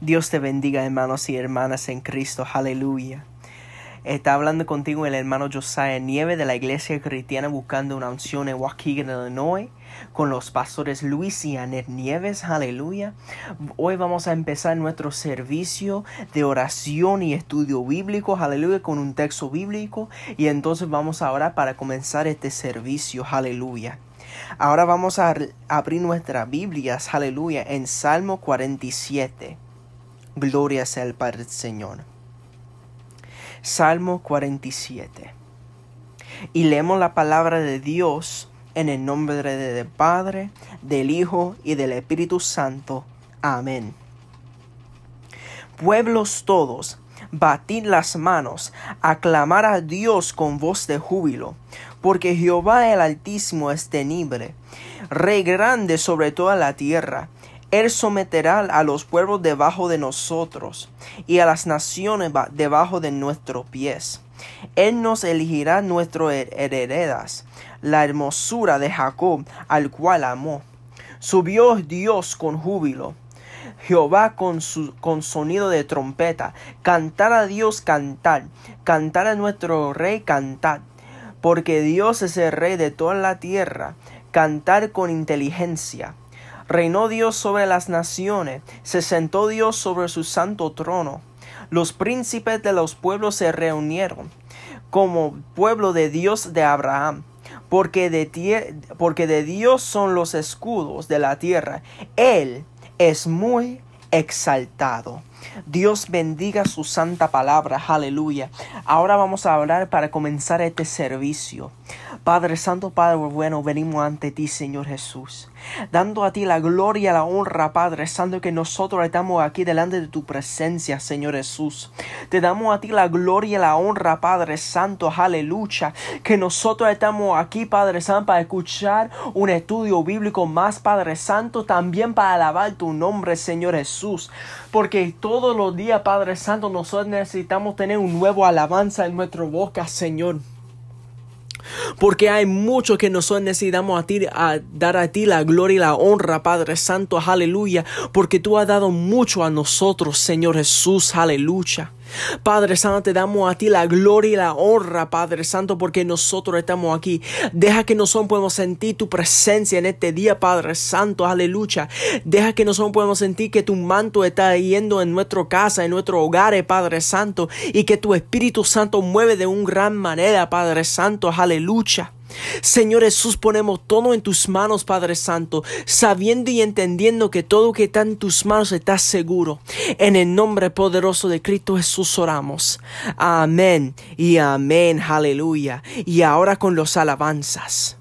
Dios te bendiga, hermanos y hermanas en Cristo. Aleluya. Está hablando contigo el hermano Josiah Nieve de la Iglesia Cristiana buscando una unción en Waukegan, Illinois, con los pastores Luis y Anet Nieves. Aleluya. Hoy vamos a empezar nuestro servicio de oración y estudio bíblico. Aleluya. Con un texto bíblico. Y entonces vamos a orar para comenzar este servicio. Aleluya. Ahora vamos a abrir nuestras Biblias. Aleluya. En Salmo 47. Gloria sea el Padre Señor. Salmo 47. Y leemos la palabra de Dios en el nombre del Padre, del Hijo y del Espíritu Santo. Amén. Pueblos todos, batid las manos, aclamar a Dios con voz de júbilo, porque Jehová el Altísimo es tenible, Rey grande sobre toda la tierra él someterá a los pueblos debajo de nosotros y a las naciones debajo de nuestros pies. Él nos elegirá nuestras heredas, la hermosura de Jacob, al cual amó. Subió Dios con júbilo. Jehová con, con sonido de trompeta. Cantar a Dios, cantar. Cantar a nuestro rey, cantar. Porque Dios es el rey de toda la tierra. Cantar con inteligencia Reinó Dios sobre las naciones, se sentó Dios sobre su santo trono. Los príncipes de los pueblos se reunieron como pueblo de Dios de Abraham, porque de, porque de Dios son los escudos de la tierra. Él es muy exaltado. Dios bendiga su santa palabra, aleluya. Ahora vamos a hablar para comenzar este servicio. Padre Santo, Padre bueno, venimos ante ti, Señor Jesús, dando a ti la gloria, la honra, Padre Santo, que nosotros estamos aquí delante de tu presencia, Señor Jesús. Te damos a ti la gloria, la honra, Padre Santo, aleluya, que nosotros estamos aquí, Padre Santo, para escuchar un estudio bíblico más, Padre Santo, también para alabar tu nombre, Señor Jesús, porque todos los días, Padre Santo, nosotros necesitamos tener un nuevo alabanza en nuestra boca, Señor. Porque hay mucho que nosotros necesitamos a, ti, a dar a ti la gloria y la honra, Padre Santo, aleluya. Porque tú has dado mucho a nosotros, Señor Jesús, aleluya. Padre Santo, te damos a ti la gloria y la honra, Padre Santo, porque nosotros estamos aquí. Deja que nosotros podamos sentir tu presencia en este día, Padre Santo, aleluya. Deja que nosotros podamos sentir que tu manto está yendo en nuestra casa, en nuestro hogar, Padre Santo, y que tu Espíritu Santo mueve de una gran manera, Padre Santo, aleluya. Señor Jesús, ponemos todo en tus manos, Padre Santo, sabiendo y entendiendo que todo que está en tus manos está seguro. En el nombre poderoso de Cristo Jesús oramos. Amén y amén, aleluya. Y ahora con los alabanzas.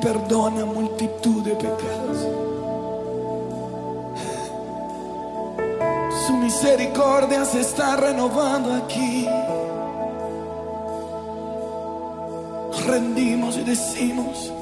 perdona multitud de pecados. Su misericordia se está renovando aquí. Rendimos y decimos,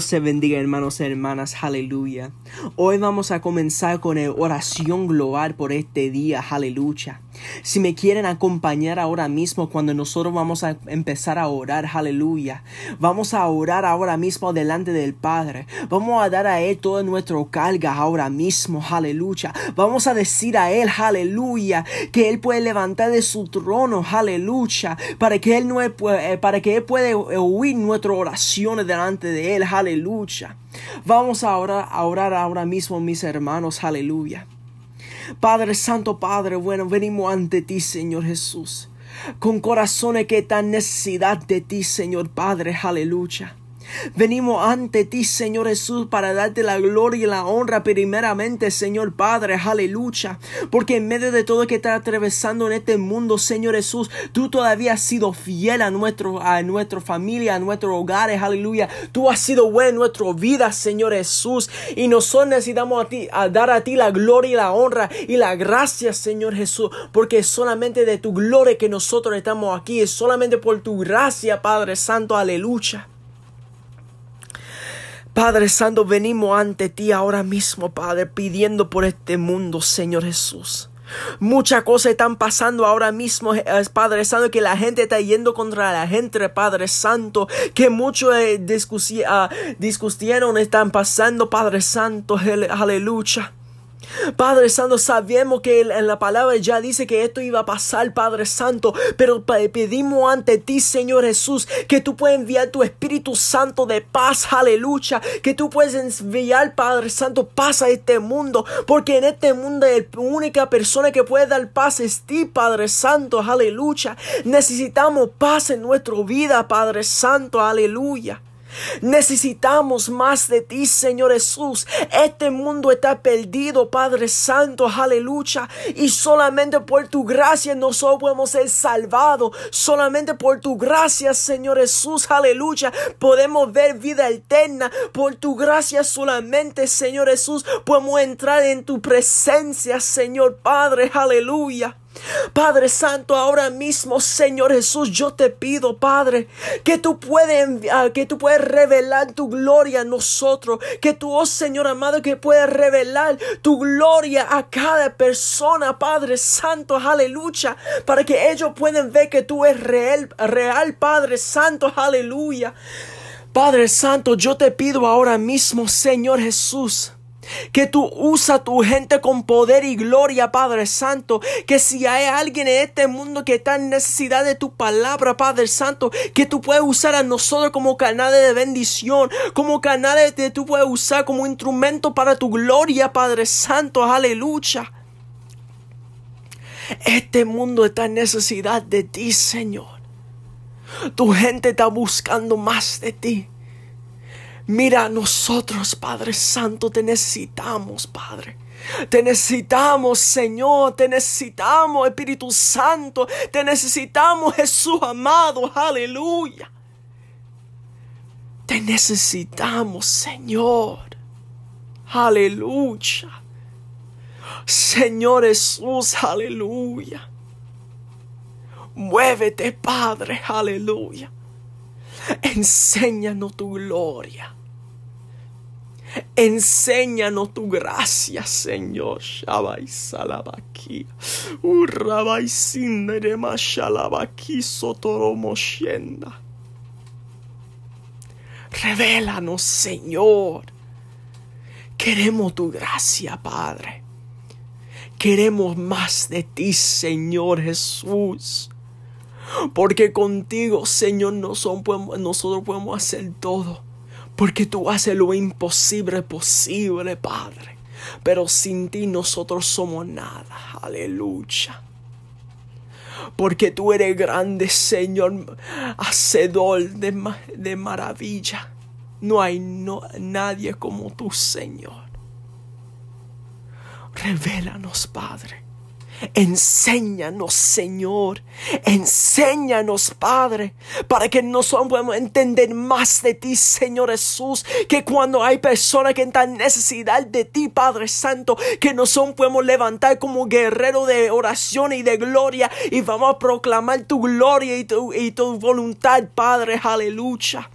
Dios se bendiga hermanos y hermanas, aleluya. Hoy vamos a comenzar con la oración global por este día, aleluya. Si me quieren acompañar ahora mismo cuando nosotros vamos a empezar a orar, aleluya. Vamos a orar ahora mismo delante del Padre. Vamos a dar a Él toda nuestra carga ahora mismo, aleluya. Vamos a decir a Él, aleluya, que Él puede levantar de su trono, aleluya, para que Él, no, eh, para que Él puede oír nuestras oraciones delante de Él, aleluya. Vamos a orar, a orar ahora mismo, mis hermanos, aleluya. Padre Santo, Padre bueno, venimos ante ti, Señor Jesús, con corazones que están necesidad de ti, Señor Padre, aleluya. Venimos ante ti, Señor Jesús, para darte la gloria y la honra primeramente, Señor Padre, aleluya. Porque en medio de todo que está atravesando en este mundo, Señor Jesús, tú todavía has sido fiel a, nuestro, a nuestra familia, a nuestros hogares, aleluya. Tú has sido bueno en nuestra vida, Señor Jesús. Y nosotros necesitamos a ti, a dar a ti la gloria y la honra y la gracia, Señor Jesús. Porque solamente de tu gloria que nosotros estamos aquí. Es solamente por tu gracia, Padre Santo, aleluya. Padre Santo, venimos ante ti ahora mismo, Padre, pidiendo por este mundo, Señor Jesús. Muchas cosas están pasando ahora mismo, eh, Padre Santo, que la gente está yendo contra la gente, Padre Santo, que muchos eh, discutieron, están pasando, Padre Santo, aleluya. Padre Santo, sabemos que en la palabra ya dice que esto iba a pasar, Padre Santo, pero pedimos ante ti, Señor Jesús, que tú puedes enviar tu Espíritu Santo de paz, aleluya, que tú puedes enviar, Padre Santo, paz a este mundo, porque en este mundo la única persona que puede dar paz es ti, Padre Santo, aleluya. Necesitamos paz en nuestra vida, Padre Santo, aleluya. Necesitamos más de ti, Señor Jesús. Este mundo está perdido, Padre Santo, aleluya. Y solamente por tu gracia nosotros podemos ser salvados. Solamente por tu gracia, Señor Jesús, aleluya. Podemos ver vida eterna. Por tu gracia solamente, Señor Jesús, podemos entrar en tu presencia, Señor Padre, aleluya. Padre Santo, ahora mismo, Señor Jesús, yo te pido, Padre, que tú puedes que tú puedes revelar tu gloria a nosotros, que tú, oh Señor amado, que puedes revelar tu gloria a cada persona, Padre Santo, aleluya, para que ellos puedan ver que tú eres real, real, Padre Santo, aleluya. Padre Santo, yo te pido ahora mismo, Señor Jesús, que tú usa tu gente con poder y gloria, Padre Santo. Que si hay alguien en este mundo que está en necesidad de tu palabra, Padre Santo, que tú puedes usar a nosotros como canales de bendición, como canales que tú puedes usar como instrumento para tu gloria, Padre Santo. Aleluya. Este mundo está en necesidad de ti, Señor. Tu gente está buscando más de ti. Mira, nosotros, Padre Santo, te necesitamos, Padre. Te necesitamos, Señor, te necesitamos, Espíritu Santo, te necesitamos, Jesús amado, aleluya. Te necesitamos, Señor, aleluya. Señor Jesús, aleluya. Muévete, Padre, aleluya. Enséñanos tu gloria. Enséñanos tu gracia, Señor. Shabai salabaki. Urabai sinderema shalabaki sotoromoshenda. Revélanos, Señor. Queremos tu gracia, Padre. Queremos más de ti, Señor Jesús. Porque contigo, Señor, nosotros podemos hacer todo. Porque tú haces lo imposible posible, Padre. Pero sin ti nosotros somos nada. Aleluya. Porque tú eres grande, Señor, hacedor de, de maravilla. No hay no, nadie como tú, Señor. Revélanos, Padre. Enséñanos, Señor. Enséñanos, Padre, para que nosotros podamos entender más de ti, Señor Jesús. Que cuando hay personas que están en necesidad de ti, Padre Santo, que nosotros podemos levantar como guerrero de oración y de gloria y vamos a proclamar tu gloria y tu, y tu voluntad, Padre. Aleluya.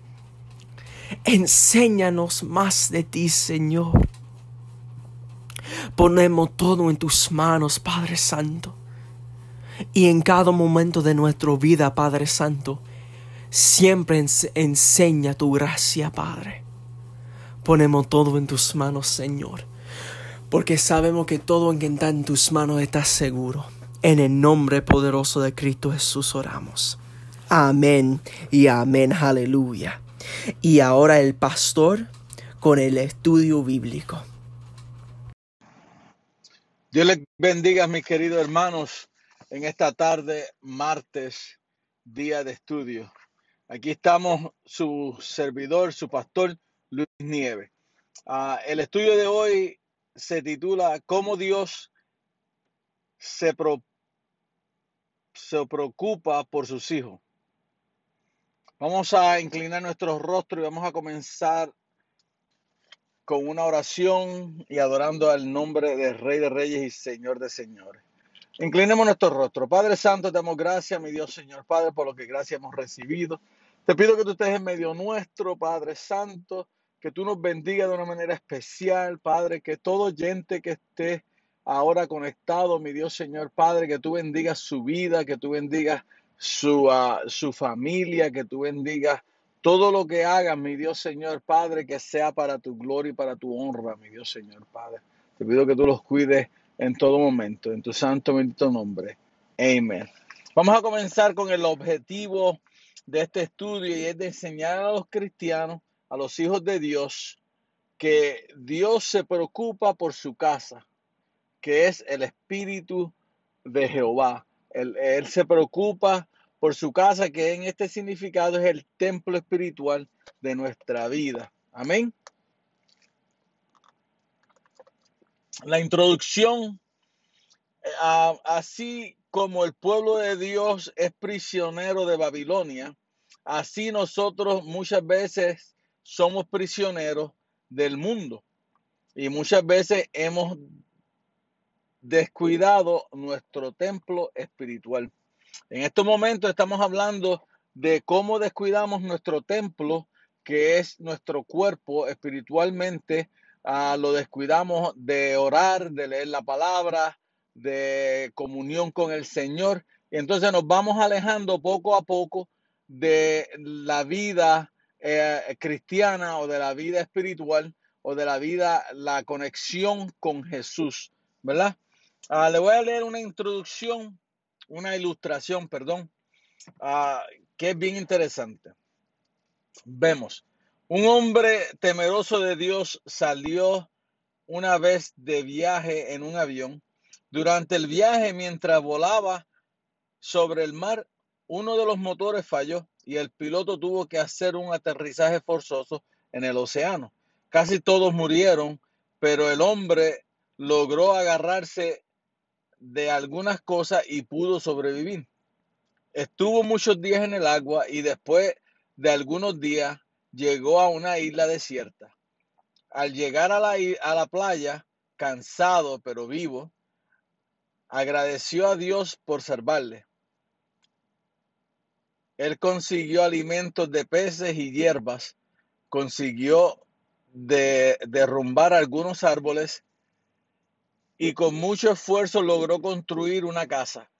Enséñanos más de ti, Señor. Ponemos todo en tus manos, Padre Santo. Y en cada momento de nuestra vida, Padre Santo, siempre ens- enseña tu gracia, Padre. Ponemos todo en tus manos, Señor. Porque sabemos que todo en que está en tus manos está seguro. En el nombre poderoso de Cristo Jesús oramos. Amén y amén, aleluya. Y ahora el pastor con el estudio bíblico. Dios les bendiga, mis queridos hermanos, en esta tarde, martes, día de estudio. Aquí estamos, su servidor, su pastor, Luis Nieves. Ah, el estudio de hoy se titula ¿Cómo Dios se, pro- se preocupa por sus hijos? Vamos a inclinar nuestros rostros y vamos a comenzar con una oración y adorando al nombre del Rey de Reyes y Señor de Señores. Inclinemos nuestro rostro. Padre Santo, te damos gracias, mi Dios Señor Padre, por lo que gracias hemos recibido. Te pido que tú estés en medio nuestro, Padre Santo, que tú nos bendiga de una manera especial, Padre, que todo oyente que esté ahora conectado, mi Dios Señor Padre, que tú bendigas su vida, que tú bendigas su, ah, su familia, que tú bendigas todo lo que hagas, mi Dios Señor Padre, que sea para tu gloria y para tu honra, mi Dios Señor Padre. Te pido que tú los cuides en todo momento, en tu santo bendito nombre. Amén. Vamos a comenzar con el objetivo de este estudio y es de enseñar a los cristianos, a los hijos de Dios, que Dios se preocupa por su casa, que es el Espíritu de Jehová. Él, él se preocupa por su casa, que en este significado es el templo espiritual de nuestra vida. Amén. La introducción, eh, así como el pueblo de Dios es prisionero de Babilonia, así nosotros muchas veces somos prisioneros del mundo y muchas veces hemos descuidado nuestro templo espiritual. En estos momentos estamos hablando de cómo descuidamos nuestro templo, que es nuestro cuerpo espiritualmente. ah, lo descuidamos de orar, de leer la palabra, de comunión con el Señor. Y entonces nos vamos alejando poco a poco de la vida eh, cristiana o de la vida espiritual o de la vida, la conexión con Jesús, ¿verdad? Ah, le voy a leer una introducción, una ilustración, perdón, ah, que es bien interesante. Vemos, un hombre temeroso de Dios salió una vez de viaje en un avión. Durante el viaje, mientras volaba sobre el mar, uno de los motores falló y el piloto tuvo que hacer un aterrizaje forzoso en el océano. Casi todos murieron, pero el hombre logró agarrarse de algunas cosas y pudo sobrevivir. Estuvo muchos días en el agua y después de algunos días llegó a una isla desierta. Al llegar a la, a la playa, cansado pero vivo, agradeció a Dios por salvarle. Él consiguió alimentos de peces y hierbas, consiguió de, derrumbar algunos árboles y con mucho esfuerzo logró construir una casa.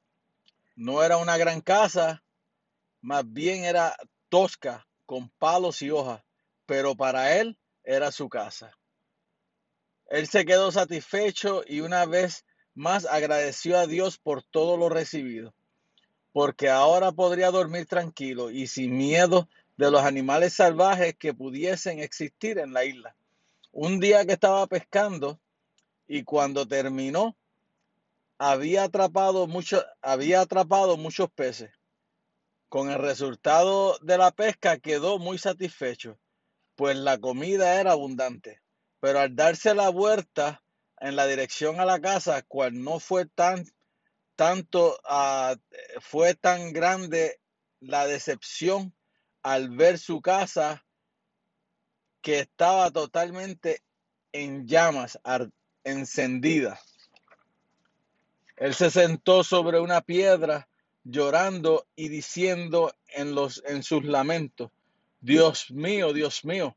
No era una gran casa, más bien era tosca, con palos y hojas, pero para él era su casa. Él se quedó satisfecho y una vez más agradeció a Dios por todo lo recibido, porque ahora podría dormir tranquilo y sin miedo de los animales salvajes que pudiesen existir en la isla. Un día que estaba pescando y cuando terminó, había atrapado mucho- había atrapado muchos peces. Con el resultado de la pesca quedó muy satisfecho, pues la comida era abundante. Pero al darse la vuelta en la dirección a la casa, cual no fue tan tanto ah, fue tan grande la decepción al ver su casa que estaba totalmente en llamas, encendida. Él se sentó sobre una piedra llorando y diciendo en los en sus lamentos, Dios mío, Dios mío,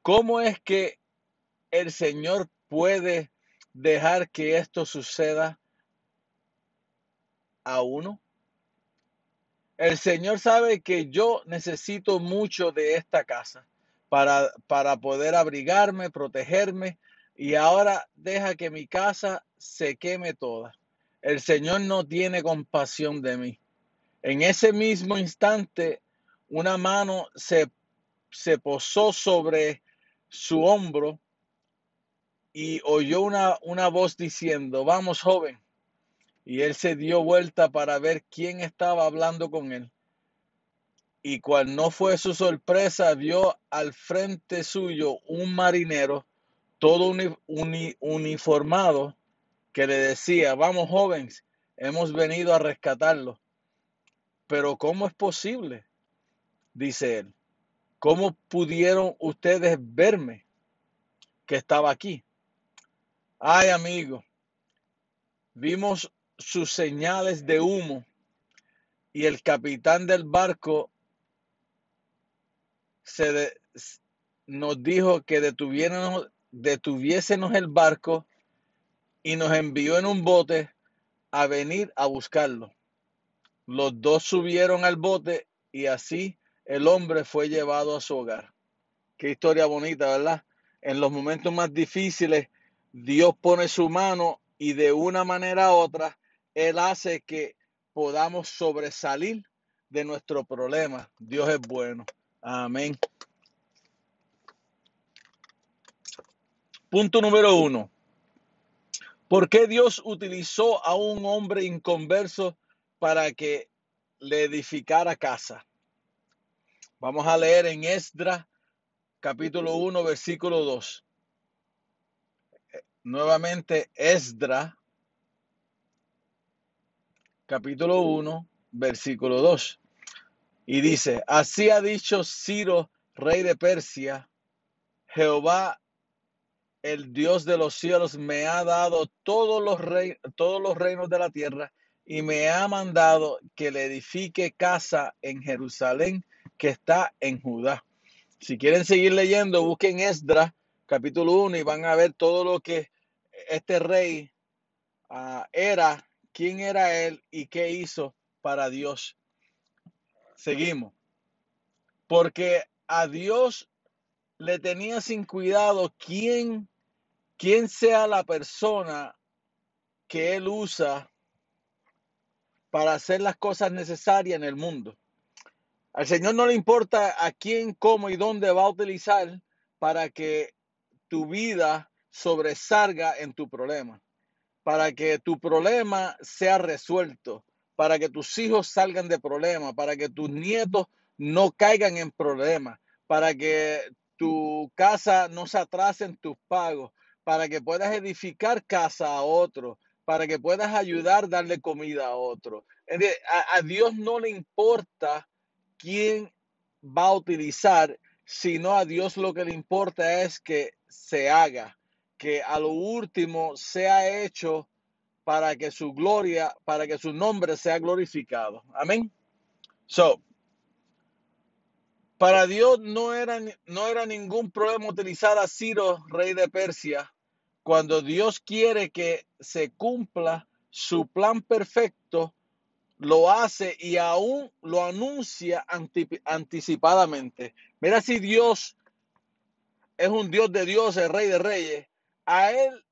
¿cómo es que el Señor puede dejar que esto suceda a uno? El Señor sabe que yo necesito mucho de esta casa para, para poder abrigarme, protegerme y ahora deja que mi casa se queme toda. El Señor no tiene compasión de mí. En ese mismo instante, una mano se, se posó sobre su hombro y oyó una, una voz diciendo, vamos joven. Y él se dio vuelta para ver quién estaba hablando con él. Y cual no fue su sorpresa, vio al frente suyo un marinero, todo uni- uni- uniformado, que le decía, vamos jóvenes, hemos venido a rescatarlo. Pero ¿cómo es posible? Dice él. ¿Cómo pudieron ustedes verme que estaba aquí? Ay, amigo, vimos sus señales de humo y el capitán del barco se nos dijo que detuviéramos, detuviésemos el barco y nos envió en un bote a venir a buscarlo. Los dos subieron al bote y así el hombre fue llevado a su hogar. Qué historia bonita, ¿verdad? En los momentos más difíciles, Dios pone su mano y de una manera u otra, Él hace que podamos sobresalir de nuestro problema. Dios es bueno. Amén. Punto número uno. ¿Por qué Dios utilizó a un hombre inconverso para que le edificara casa? Vamos a leer en Esdra capítulo 1 versículo 2. Nuevamente Esdra capítulo 1 versículo 2. Y dice, así ha dicho Ciro, rey de Persia, Jehová el Dios de los cielos me ha dado todos los, rey- todos los reinos de la tierra y me ha mandado que le edifique casa en Jerusalén que está en Judá. Si quieren seguir leyendo, busquen Esdra capítulo 1 y van a ver todo lo que este rey ah, era, quién era él y qué hizo para Dios. Seguimos. Porque a Dios le tenía sin cuidado quién, quién sea la persona que él usa para hacer las cosas necesarias en el mundo. Al Señor no le importa a quién, cómo y dónde va a utilizar para que tu vida sobresalga en tu problema, para que tu problema sea resuelto, para que tus hijos salgan de problemas, para que tus nietos no caigan en problemas, para que tu casa no se atrase en tus pagos, para que puedas edificar casa a otro, para que puedas ayudar, darle comida a otro. A Dios no le importa quién va a utilizar, sino a Dios lo que le importa es que se haga, que a lo último sea hecho para que su gloria, para que su nombre sea glorificado. Amén. So, para Dios no era, no era ningún problema utilizar a Ciro, rey de Persia, cuando Dios quiere que se cumpla su plan perfecto, lo hace y aún lo anuncia anti- anticipadamente. Mira si Dios es un Dios de dioses, rey de reyes, a él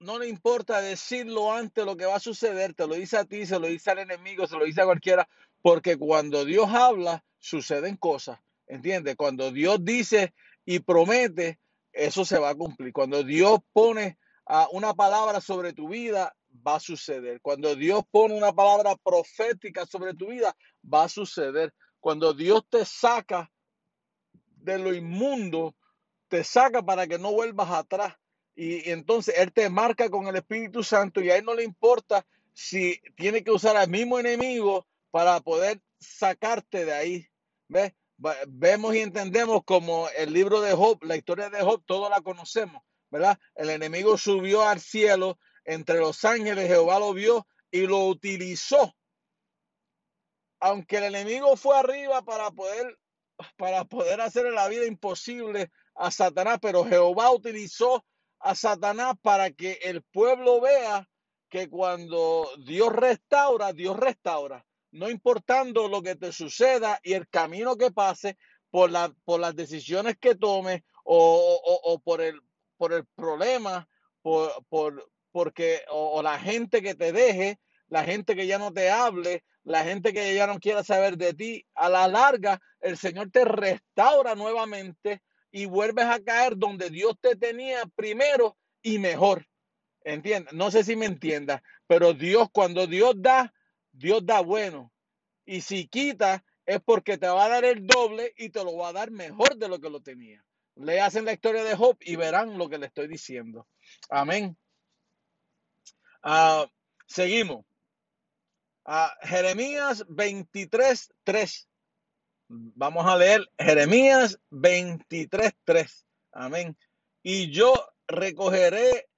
no le importa decirlo antes lo que va a suceder, te lo dice a ti, se lo dice al enemigo, se lo dice a cualquiera, porque cuando Dios habla, suceden cosas, ¿entiendes? Cuando Dios dice y promete, eso se va a cumplir. Cuando Dios pone ah, una palabra sobre tu vida, va a suceder. Cuando Dios pone una palabra profética sobre tu vida, va a suceder. Cuando Dios te saca de lo inmundo, te saca para que no vuelvas atrás. Y, y entonces Él te marca con el Espíritu Santo y a Él no le importa si tiene que usar al mismo enemigo para poder sacarte de ahí. Vemos y entendemos como el libro de Job, la historia de Job, todos la conocemos, ¿verdad? El enemigo subió al cielo, entre los ángeles Jehová lo vio y lo utilizó. Aunque el enemigo fue arriba para poder para poder la vida imposible a Satanás, pero Jehová utilizó a Satanás para que el pueblo vea que cuando Dios restaura, Dios restaura, no importando lo que te suceda y el camino que pase por, la, por las decisiones que tomes o, o- o por, el, por el problema, por, por, porque, o, la gente que te deje, la gente que ya no te hable, la gente que ya no quiera saber de ti, a la larga el Señor te restaura nuevamente y vuelves a caer donde Dios te tenía primero y mejor. ¿Entiendes? No sé si me entiendas, pero Dios, cuando Dios da, Dios da bueno. Y si quita, es porque te va a dar el doble y te lo va a dar mejor de lo que lo tenía. Le hacen la historia de Job y verán lo que le estoy diciendo. Amén. Ah, seguimos. Ah, Jeremías 23, 3. Vamos a leer Jeremías 23, 3. Amén. Y yo recogeré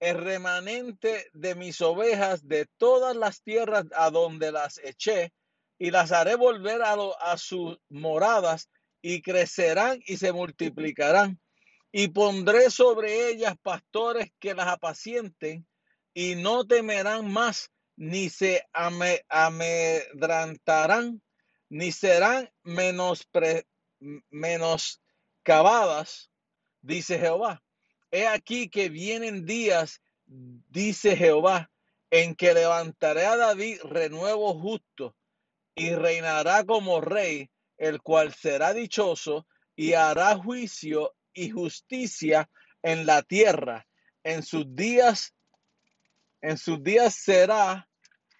el remanente de mis ovejas de todas las tierras a donde las eché y las haré volver a, sus moradas y crecerán y se multiplicarán. Y pondré sobre ellas pastores que las apacienten y no temerán más ni se ame- amedrantarán ni serán menospre- menoscabadas dice Jehová He aquí que vienen días, dice Jehová, en que levantaré a David renuevo justo y reinará como rey, el cual será dichoso y hará juicio y justicia en la tierra. En sus días, en sus días será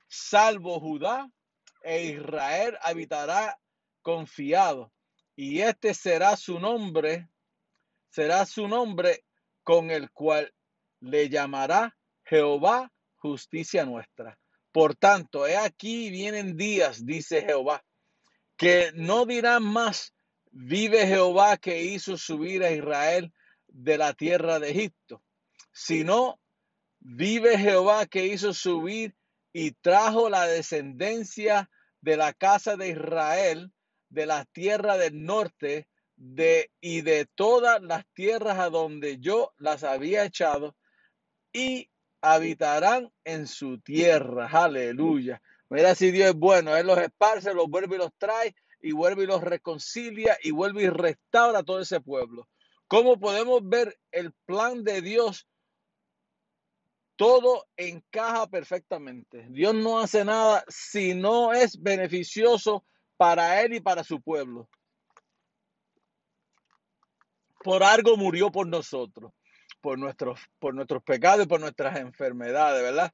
salvo Judá e Israel habitará confiado. Y este será su nombre, será su nombre con el cual le llamará Jehová justicia nuestra. Por tanto, he aquí vienen días, dice Jehová, que no dirán más, vive Jehová que hizo subir a Israel de la tierra de Egipto, sino vive Jehová que hizo subir y trajo la descendencia de la casa de Israel de la tierra del norte de y de todas las tierras a donde yo las había echado y habitarán en su tierra. Aleluya. Mira si Dios es bueno, Él los esparce, los vuelve y los trae y vuelve y los reconcilia y vuelve y restaura a todo ese pueblo. ¿Cómo podemos ver el plan de Dios? Todo encaja perfectamente. Dios no hace nada si no es beneficioso para Él y para su pueblo. Por algo murió por nosotros, por nuestros, por nuestros pecados y por nuestras enfermedades, ¿verdad?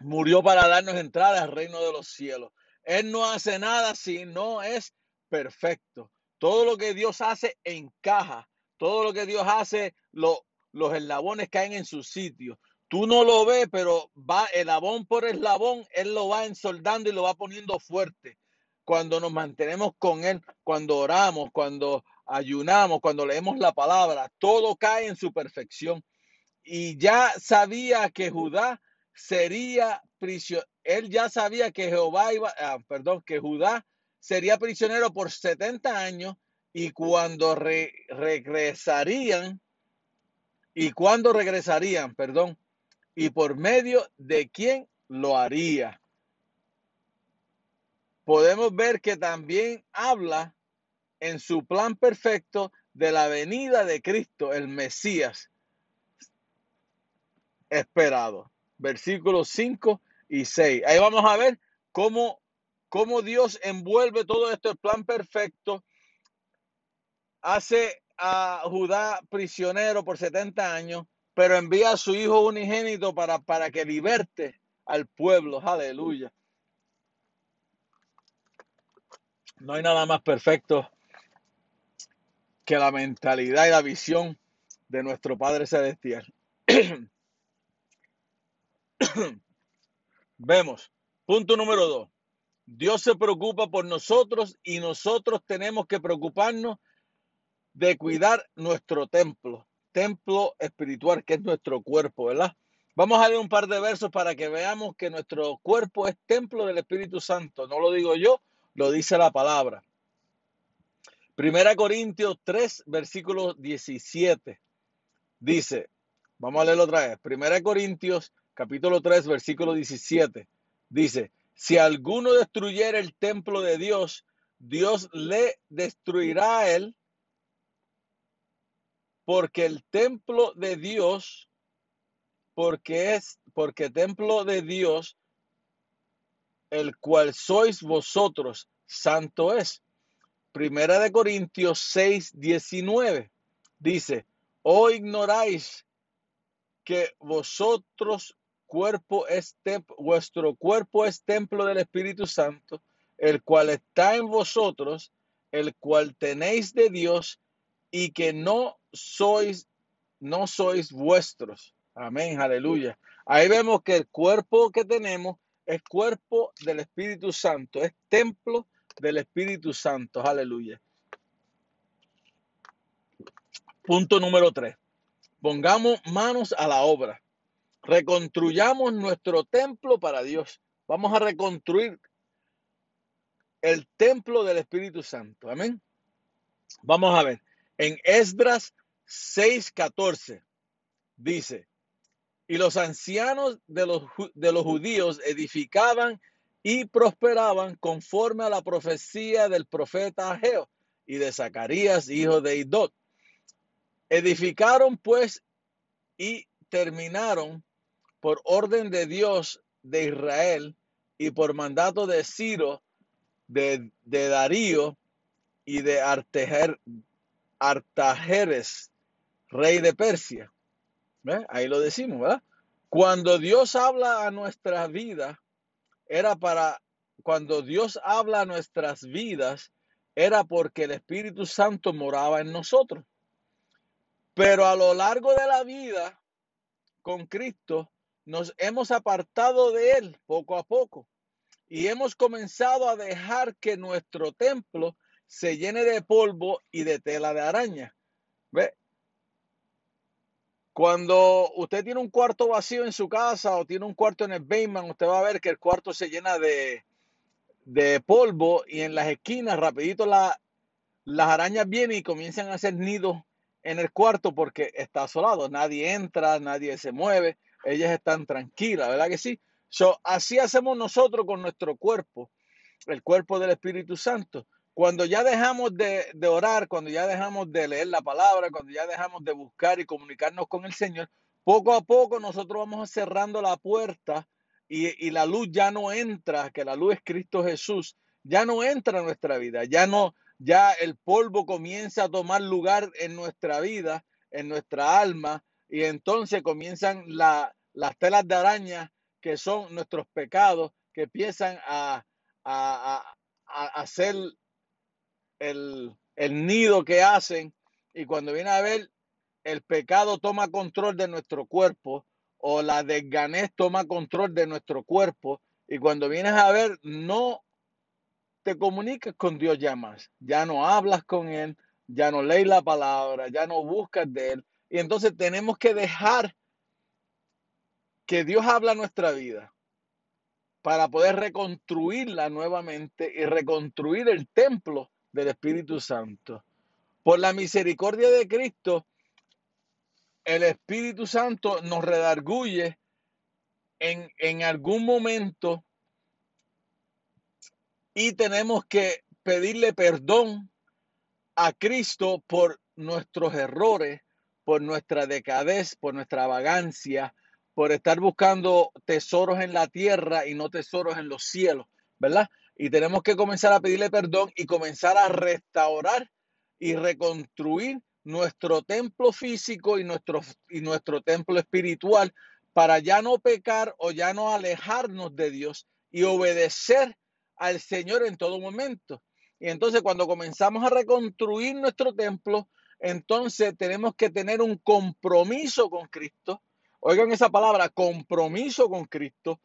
Murió para darnos entrada al reino de los cielos. Él no hace nada si no es perfecto. Todo lo que Dios hace encaja. Todo lo que Dios hace, lo- los eslabones caen en su sitio. Tú no lo ves, pero va eslabón por eslabón, Él lo va ensoldando y lo va poniendo fuerte. Cuando nos mantenemos con Él, cuando oramos, cuando ayunamos, cuando leemos la palabra, todo cae en su perfección y ya sabía que Judá sería prisionero. Él ya sabía que Jehová iba, ah, perdón, que Judá sería prisionero por 70 años y cuando re- regresarían, y cuando regresarían, perdón, y por medio de quién lo haría. Podemos ver que también habla en su plan perfecto de la venida de Cristo, el Mesías esperado. Versículos 5 y 6. Ahí vamos a ver cómo, cómo Dios envuelve todo esto, el plan perfecto. Hace a Judá prisionero por 70 años, pero envía a su hijo unigénito para, para que liberte al pueblo. Aleluya. No hay nada más perfecto que la mentalidad y la visión de nuestro Padre Celestial. Vemos, punto número dos. Dios se preocupa por nosotros y nosotros tenemos que preocuparnos de cuidar nuestro templo, templo espiritual que es nuestro cuerpo, ¿verdad? Vamos a leer un par de versos para que veamos que nuestro cuerpo es templo del Espíritu Santo. No lo digo yo, lo dice la palabra. Primera Corintios 3, versículo 17. Dice, vamos a leerlo otra vez. Primera Corintios capítulo 3, versículo 17. Dice, si alguno destruyera el templo de Dios, Dios le destruirá a él, porque el templo de Dios, porque es, porque templo de Dios, el cual sois vosotros, santo es. Primera de Corintios 6, 19. Dice, o ignoráis que vosotros cuerpo es vuestro cuerpo es templo del Espíritu Santo, el cual está en vosotros, el cual tenéis de Dios y que no sois no sois vuestros. Amén, aleluya. Ahí vemos que el cuerpo que tenemos es cuerpo del Espíritu Santo, es templo del Espíritu Santo, aleluya. Punto número tres. Pongamos manos a la obra. Reconstruyamos nuestro templo para Dios. Vamos a reconstruir el templo del Espíritu Santo. Amén. Vamos a ver. En Esdras 6:14 dice, y los ancianos de los, de los judíos edificaban y prosperaban conforme a la profecía del profeta Ageo y de Zacarías, hijo de Idot. Edificaron pues y terminaron por orden de Dios de Israel y por mandato de Ciro, de, de Darío y de Artejer, Artajeres, rey de Persia. Ahí lo decimos, ¿verdad? Cuando Dios habla a nuestra vida, era para, cuando Dios habla a nuestras vidas, era porque el Espíritu Santo moraba en nosotros. Pero a lo largo de la vida con Cristo, nos hemos apartado de Él poco a poco y hemos comenzado a dejar que nuestro templo se llene de polvo y de tela de araña. ¿Ve? Cuando usted tiene un cuarto vacío en su casa o tiene un cuarto en el basement, usted va a ver que el cuarto se llena de, de polvo y en las esquinas rapidito la- las arañas vienen y comienzan a hacer nidos en el cuarto porque está asolado. Nadie entra, nadie se mueve, ellas están tranquilas, ¿verdad que sí? So, así hacemos nosotros con nuestro cuerpo, el cuerpo del Espíritu Santo. Cuando ya dejamos de, de orar, cuando ya dejamos de leer la palabra, cuando ya dejamos de buscar y comunicarnos con el Señor, poco a poco nosotros vamos cerrando la puerta y, y la luz ya no entra, que la luz es Cristo Jesús, ya no entra en nuestra vida, ya no, ya el polvo comienza a tomar lugar en nuestra vida, en nuestra alma, y entonces comienzan la- las telas de araña que son nuestros pecados, que empiezan a, a, a- a hacer el, nido que hacen, y cuando viene a ver, el pecado toma control de nuestro cuerpo, o la desganez toma control de nuestro cuerpo, y cuando vienes a ver, no te comunicas con Dios ya más. Ya no hablas con Él, ya no lees la palabra, ya no buscas de Él. Y entonces tenemos que dejar que Dios habla nuestra vida para poder reconstruirla nuevamente y reconstruir el templo del Espíritu Santo. Por la misericordia de Cristo, el Espíritu Santo nos redarguye en, en algún momento y tenemos que pedirle perdón a Cristo por nuestros errores, por nuestra decadez, por nuestra vagancia, por estar buscando tesoros en la tierra y no tesoros en los cielos, ¿verdad? Y tenemos que comenzar a pedirle perdón y comenzar a restaurar y reconstruir nuestro templo físico y nuestro, y nuestro templo espiritual para ya no pecar o ya no alejarnos de Dios y obedecer al Señor en todo momento. Y entonces cuando comenzamos a reconstruir nuestro templo, entonces tenemos que tener un compromiso con Cristo. Oigan esa palabra, compromiso con Cristo.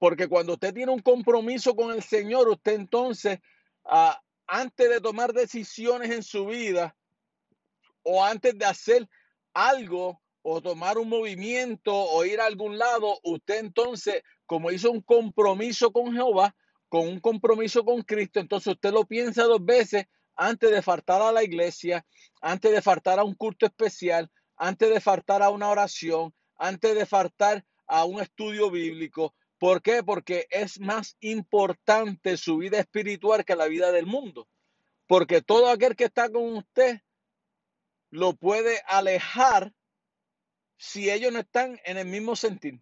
Porque cuando usted tiene un compromiso con el Señor, usted entonces, ah, antes de tomar decisiones en su vida o antes de hacer algo o tomar un movimiento o ir a algún lado, usted entonces, como hizo un compromiso con Jehová, con un compromiso con Cristo, entonces usted lo piensa dos veces antes de faltar a la iglesia, antes de faltar a un culto especial, antes de faltar a una oración, antes de faltar a un estudio bíblico. ¿Por qué? Porque es más importante su vida espiritual que la vida del mundo. Porque todo aquel que está con usted lo puede alejar si ellos no están en el mismo sentir.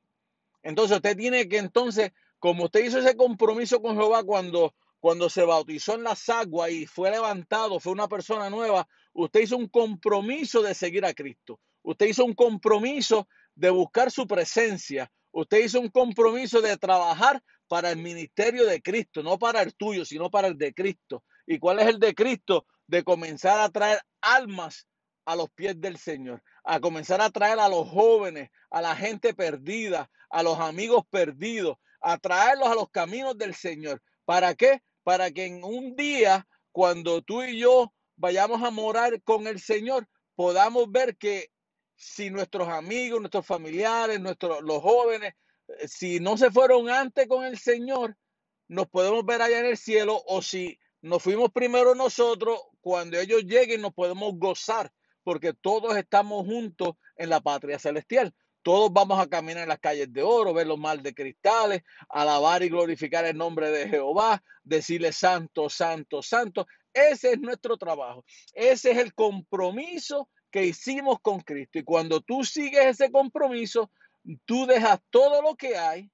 Entonces usted tiene que entonces, como usted hizo ese compromiso con Jehová cuando cuando se bautizó en las aguas y fue levantado, fue una persona nueva, usted hizo un compromiso de seguir a Cristo. Usted hizo un compromiso de buscar su presencia. Usted hizo un compromiso de trabajar para el ministerio de Cristo, no para el tuyo, sino para el de Cristo. ¿Y cuál es el de Cristo? De comenzar a traer almas a los pies del Señor, a comenzar a traer a los jóvenes, a la gente perdida, a los amigos perdidos, a traerlos a los caminos del Señor. ¿Para qué? Para que en un día, cuando tú y yo vayamos a morar con el Señor, podamos ver que si nuestros amigos, nuestros familiares, nuestros, los jóvenes, eh, si no se fueron antes con el Señor, nos podemos ver allá en el cielo o si nos fuimos primero nosotros, cuando ellos lleguen nos podemos gozar porque todos estamos juntos en la patria celestial. Todos vamos a caminar en las calles de oro, ver los mar de cristales, alabar y glorificar el nombre de Jehová, decirle santo, santo, santo. Ese es nuestro trabajo. Ese es el compromiso hicimos con Cristo. Y cuando tú sigues ese compromiso, tú dejas todo lo que hay,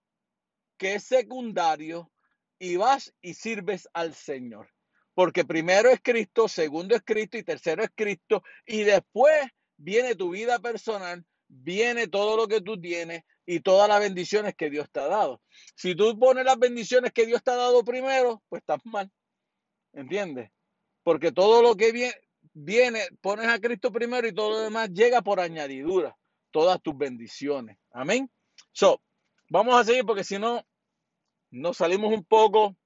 que es secundario, y vas y sirves al Señor. Porque primero es Cristo, segundo es Cristo y tercero es Cristo. Y después viene tu vida personal, viene todo lo que tú tienes y todas las bendiciones que Dios te ha dado. Si tú pones las bendiciones que Dios te ha dado primero, pues estás mal. ¿Entiendes? Porque todo lo que viene, viene, pones a Cristo primero y todo lo demás llega por añadidura. Todas tus bendiciones. Amén. So, vamos a seguir porque si no, nos salimos un poco,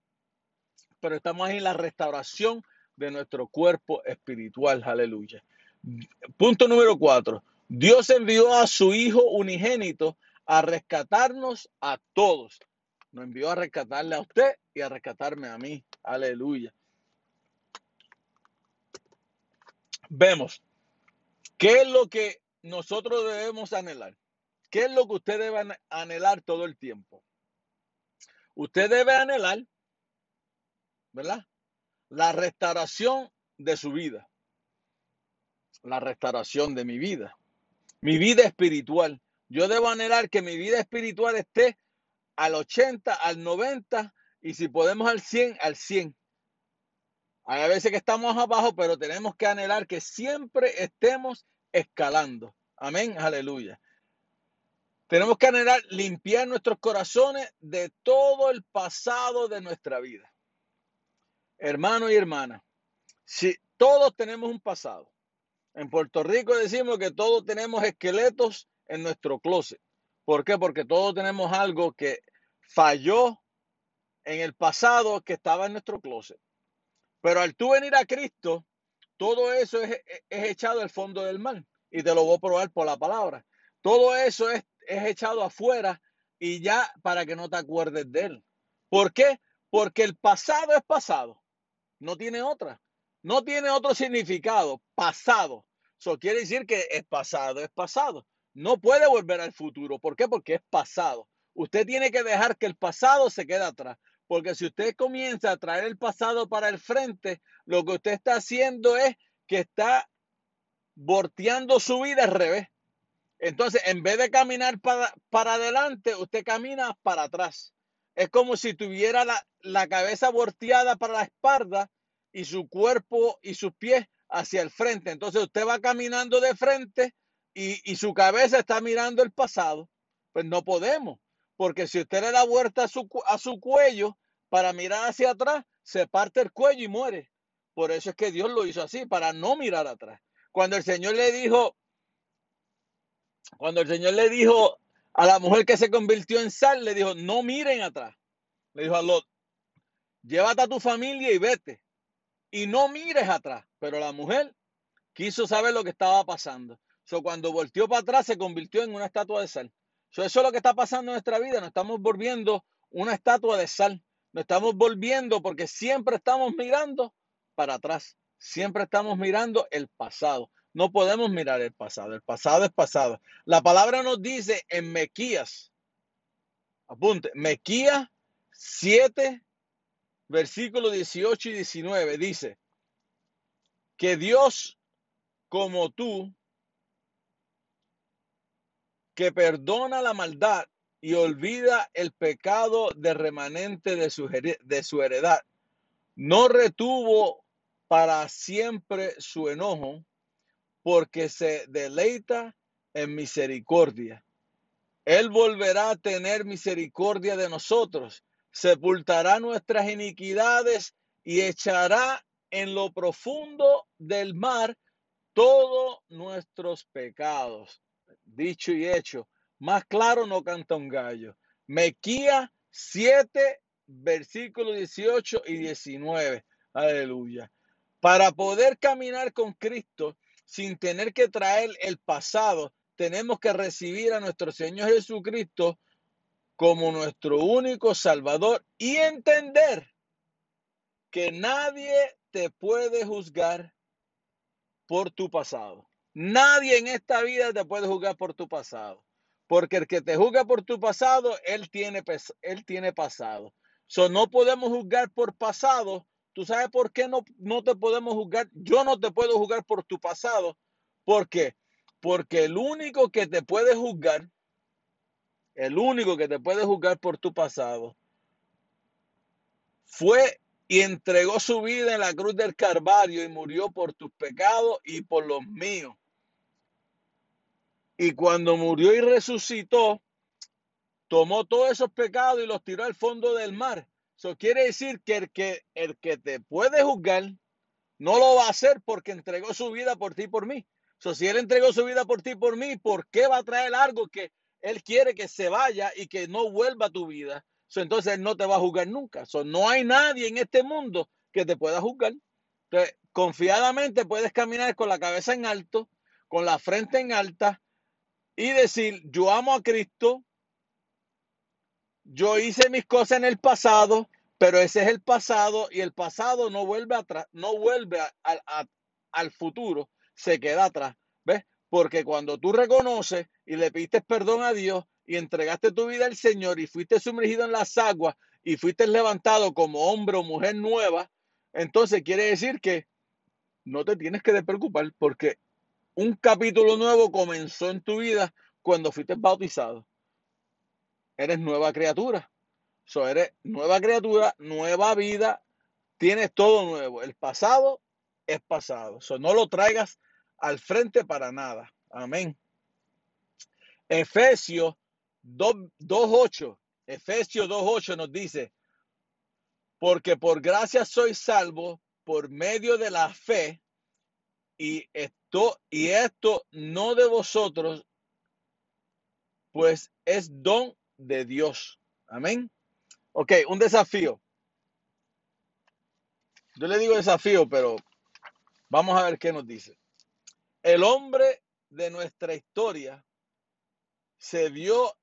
pero estamos en la restauración de nuestro cuerpo espiritual. Aleluya. Punto número cuatro. Dios envió a su Hijo unigénito a rescatarnos a todos. Nos envió a rescatarle a usted y a rescatarme a mí. Aleluya. Vemos, ¿qué es lo que nosotros debemos anhelar? ¿Qué es lo que usted debe anhelar todo el tiempo? Usted debe anhelar, ¿verdad? La restauración de su vida, la restauración de mi vida, mi vida espiritual. Yo debo anhelar que mi vida espiritual esté al 80, al 90 y si podemos al 100, al 100. Hay veces que estamos abajo, pero tenemos que anhelar que siempre estemos escalando. Amén, aleluya. Tenemos que anhelar limpiar nuestros corazones de todo el pasado de nuestra vida. Hermano y hermana, si todos tenemos un pasado. En Puerto Rico decimos que todos tenemos esqueletos en nuestro closet. ¿Por qué? Porque todos tenemos algo que falló en el pasado que estaba en nuestro closet. Pero al tú venir a Cristo, todo eso es, es echado al fondo del mar. Y te lo voy a probar por la palabra. Todo eso es, es echado afuera y ya para que no te acuerdes de él. ¿Por qué? Porque el pasado es pasado. No tiene otra. No tiene otro significado. Pasado. Eso quiere decir que es pasado, es pasado. No puede volver al futuro. ¿Por qué? Porque es pasado. Usted tiene que dejar que el pasado se quede atrás. Porque si usted comienza a traer el pasado para el frente, lo que usted está haciendo es que está volteando su vida al revés. Entonces, en vez de caminar para, para adelante, usted camina para atrás. Es como si tuviera la, la cabeza volteada para la espalda y su cuerpo y sus pies hacia el frente. Entonces, usted va caminando de frente y, y su cabeza está mirando el pasado. Pues no podemos, porque si usted le da vuelta a su, a su cuello para mirar hacia atrás, se parte el cuello y muere. Por eso es que Dios lo hizo así, para no mirar atrás. Cuando el Señor le dijo, cuando el Señor le dijo a la mujer que se convirtió en sal, le dijo, no miren atrás. Le dijo a Lot, llévate a tu familia y vete. Y no mires atrás. Pero la mujer quiso saber lo que estaba pasando. So, cuando volteó para atrás, se convirtió en una estatua de sal. So, eso es lo que está pasando en nuestra vida. Nos estamos volviendo una estatua de sal. Nos estamos volviendo porque siempre estamos mirando para atrás. Siempre estamos mirando el pasado. No podemos mirar el pasado. El pasado es pasado. La palabra nos dice en Mequías, apunte, Mequías 7, versículos 18 y 19, dice que Dios como tú, que perdona la maldad y olvida el pecado de remanente de su, de su heredad, no retuvo para siempre su enojo, porque se deleita en misericordia. Él volverá a tener misericordia de nosotros, sepultará nuestras iniquidades y echará en lo profundo del mar todos nuestros pecados. Dicho y hecho, más claro no canta un gallo. Mequía 7, versículos 18 y 19. Aleluya. Para poder caminar con Cristo sin tener que traer el pasado, tenemos que recibir a nuestro Señor Jesucristo como nuestro único Salvador y entender que nadie te puede juzgar por tu pasado. Nadie en esta vida te puede juzgar por tu pasado. Porque el que te juzga por tu pasado, él tiene, él tiene pasado. So, no podemos juzgar por pasado. ¿Tú sabes por qué no, no te podemos juzgar? Yo no te puedo juzgar por tu pasado. ¿Por qué? Porque el único que te puede juzgar, el único que te puede juzgar por tu pasado, fue y entregó su vida en la cruz del Calvario y murió por tus pecados y por los míos. Y cuando murió y resucitó, tomó todos esos pecados y los tiró al fondo del mar. Eso quiere decir que el que, el que te puede juzgar no lo va a hacer porque entregó su vida por ti y por mí. So, si él entregó su vida por ti y por mí, ¿por qué va a traer algo que él quiere que se vaya y que no vuelva a tu vida? So, entonces él no te va a juzgar nunca. So, no hay nadie en este mundo que te pueda juzgar. Entonces, confiadamente puedes caminar con la cabeza en alto, con la frente en alta y decir, yo amo a Cristo, yo hice mis cosas en el pasado, pero ese es el pasado y el pasado no vuelve atrás, no vuelve al futuro, se queda atrás. ¿Ves? Porque cuando tú reconoces y le pediste perdón a Dios y entregaste tu vida al Señor y fuiste sumergido en las aguas y fuiste levantado como hombre o mujer nueva, entonces quiere decir que no te tienes que preocupar porque un capítulo nuevo comenzó en tu vida cuando fuiste bautizado. Eres nueva criatura. So, eres nueva criatura, nueva vida, tienes todo nuevo. El pasado es pasado. So, no lo traigas al frente para nada. Amén. Efesios 2 2.8. Efesios 2.8 nos dice, porque por gracia soy salvo por medio de la fe y esto y esto no de vosotros, pues es don de Dios. Amén. Ok, un desafío. Yo le digo desafío, pero vamos a ver qué nos dice. El hombre de nuestra historia se vio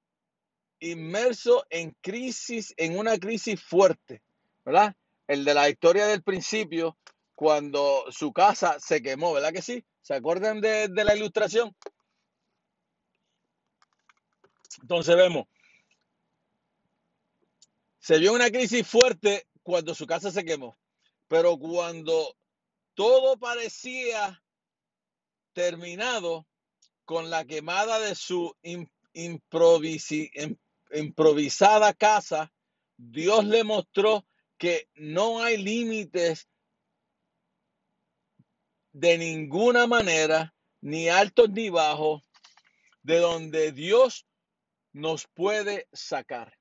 inmerso en crisis, en una crisis fuerte, ¿verdad? El de la historia del principio, cuando su casa se quemó, ¿verdad que sí? ¿Se acuerdan de, de la ilustración? Entonces vemos, se vio una crisis fuerte cuando su casa se quemó, pero cuando todo parecía terminado con la quemada de su improvisada casa, Dios le mostró que no hay límites de ninguna manera, ni altos ni bajos, de donde Dios nos puede sacar.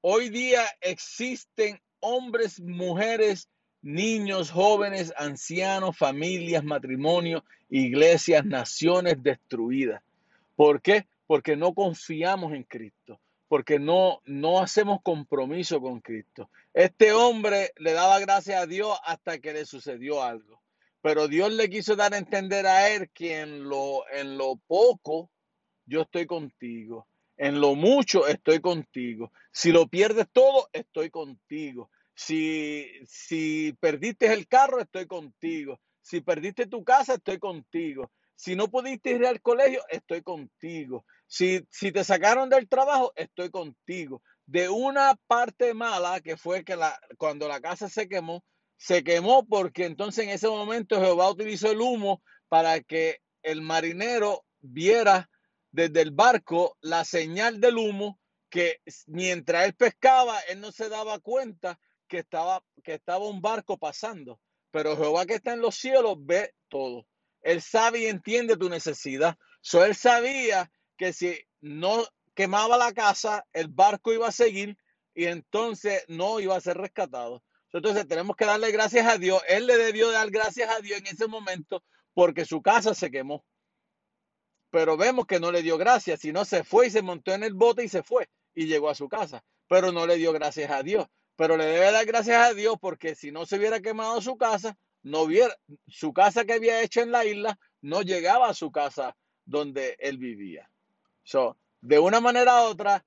Hoy día existen hombres, mujeres, niños, jóvenes, ancianos, familias, matrimonios, iglesias, naciones destruidas. ¿Por qué? Porque no confiamos en Cristo, porque no, no hacemos compromiso con Cristo. Este hombre le daba gracias a Dios hasta que le sucedió algo. Pero Dios le quiso dar a entender a él que en lo, en lo poco yo estoy contigo. En lo mucho estoy contigo. Si lo pierdes todo, estoy contigo. Si, si perdiste el carro, estoy contigo. Si perdiste tu casa, estoy contigo. Si no pudiste ir al colegio, estoy contigo. Si, si te sacaron del trabajo, estoy contigo. De una parte mala, que fue que la, cuando la casa se quemó, se quemó porque entonces en ese momento Jehová utilizó el humo para que el marinero viera desde el barco la señal del humo que mientras él pescaba, él no se daba cuenta que estaba, que estaba un barco pasando. Pero Jehová que está en los cielos ve todo. Él sabe y entiende tu necesidad. So, él sabía que si no quemaba la casa, el barco iba a seguir y entonces no iba a ser rescatado. Entonces tenemos que darle gracias a Dios. Él le debió dar gracias a Dios en ese momento porque su casa se quemó. Pero vemos que no le dio gracias, sino se fue y se montó en el bote y se fue y llegó a su casa. Pero no le dio gracias a Dios. Pero le debe dar gracias a Dios porque si no se hubiera quemado su casa, no hubiera, su casa que había hecho en la isla no llegaba a su casa donde él vivía. So, de una manera u otra,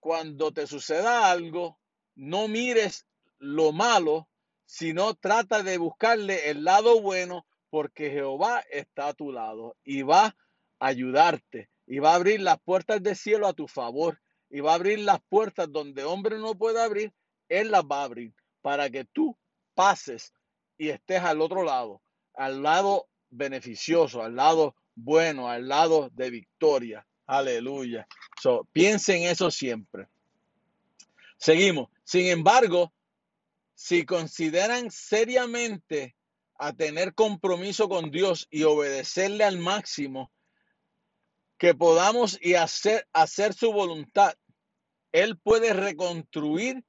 cuando te suceda algo, no mires lo malo, sino trata de buscarle el lado bueno, porque Jehová está a tu lado y va a ayudarte y va a abrir las puertas del cielo a tu favor y va a abrir las puertas donde hombre no puede abrir, Él las va a abrir para que tú pases y estés al otro lado, al lado beneficioso, al lado bueno, al lado de victoria. Aleluya. So, piensa en eso siempre. Seguimos. Sin embargo, si consideran seriamente a tener compromiso con Dios y obedecerle al máximo, que podamos y hacer, hacer su voluntad, Él puede reconstruir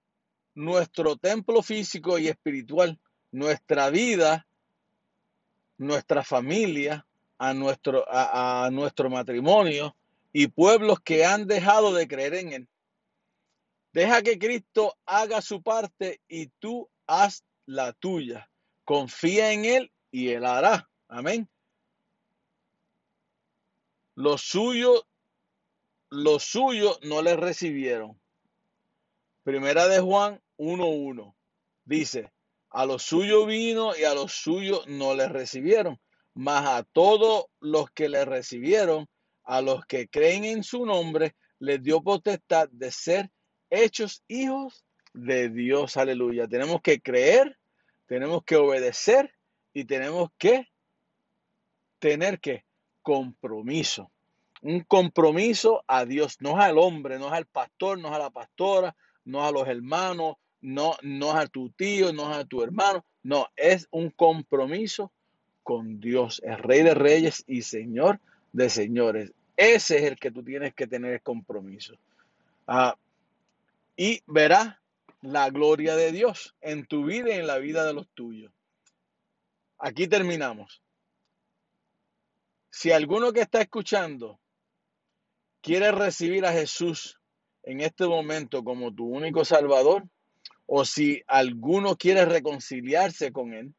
nuestro templo físico y espiritual, nuestra vida, nuestra familia, a nuestro, a, nuestro matrimonio y pueblos que han dejado de creer en Él. Deja que Cristo haga su parte y tú haz la tuya. Confía en Él y Él hará. Amén. Los suyos, los suyos no le recibieron. Primera de Juan 1.1 dice, a los suyos vino y a los suyos no le recibieron, mas a todos los que le recibieron, a los que creen en su nombre, les dio potestad de ser hechos hijos de Dios. Aleluya. Tenemos que creer, tenemos que obedecer y tenemos que tener que compromiso. Un compromiso a Dios, no es al hombre, no es al pastor, no es a la pastora, no es a los hermanos, no, no es a tu tío, no es a tu hermano, no, es un compromiso con Dios, el Rey de Reyes y Señor de Señores. Ese es el que tú tienes que tener compromiso. Ah, y verás la gloria de Dios en tu vida y en la vida de los tuyos. Aquí terminamos. Si alguno que está escuchando quiere recibir a Jesús en este momento como tu único Salvador, o si alguno quiere reconciliarse con Él,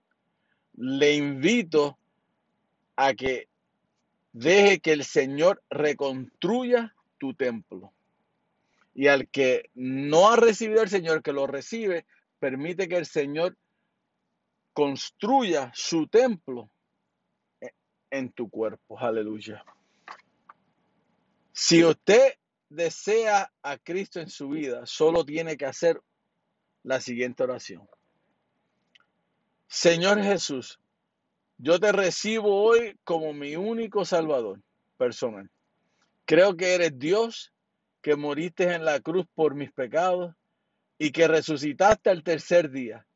le invito a que deje que el Señor reconstruya tu templo. Y al que no ha recibido al Señor, que lo recibe, permite que el Señor construya su templo en tu cuerpo. Aleluya. Si usted desea a Cristo en su vida, solo tiene que hacer la siguiente oración. Señor Jesús, yo te recibo hoy como mi único Salvador personal. Creo que eres Dios, que moriste en la cruz por mis pecados y que resucitaste al tercer día.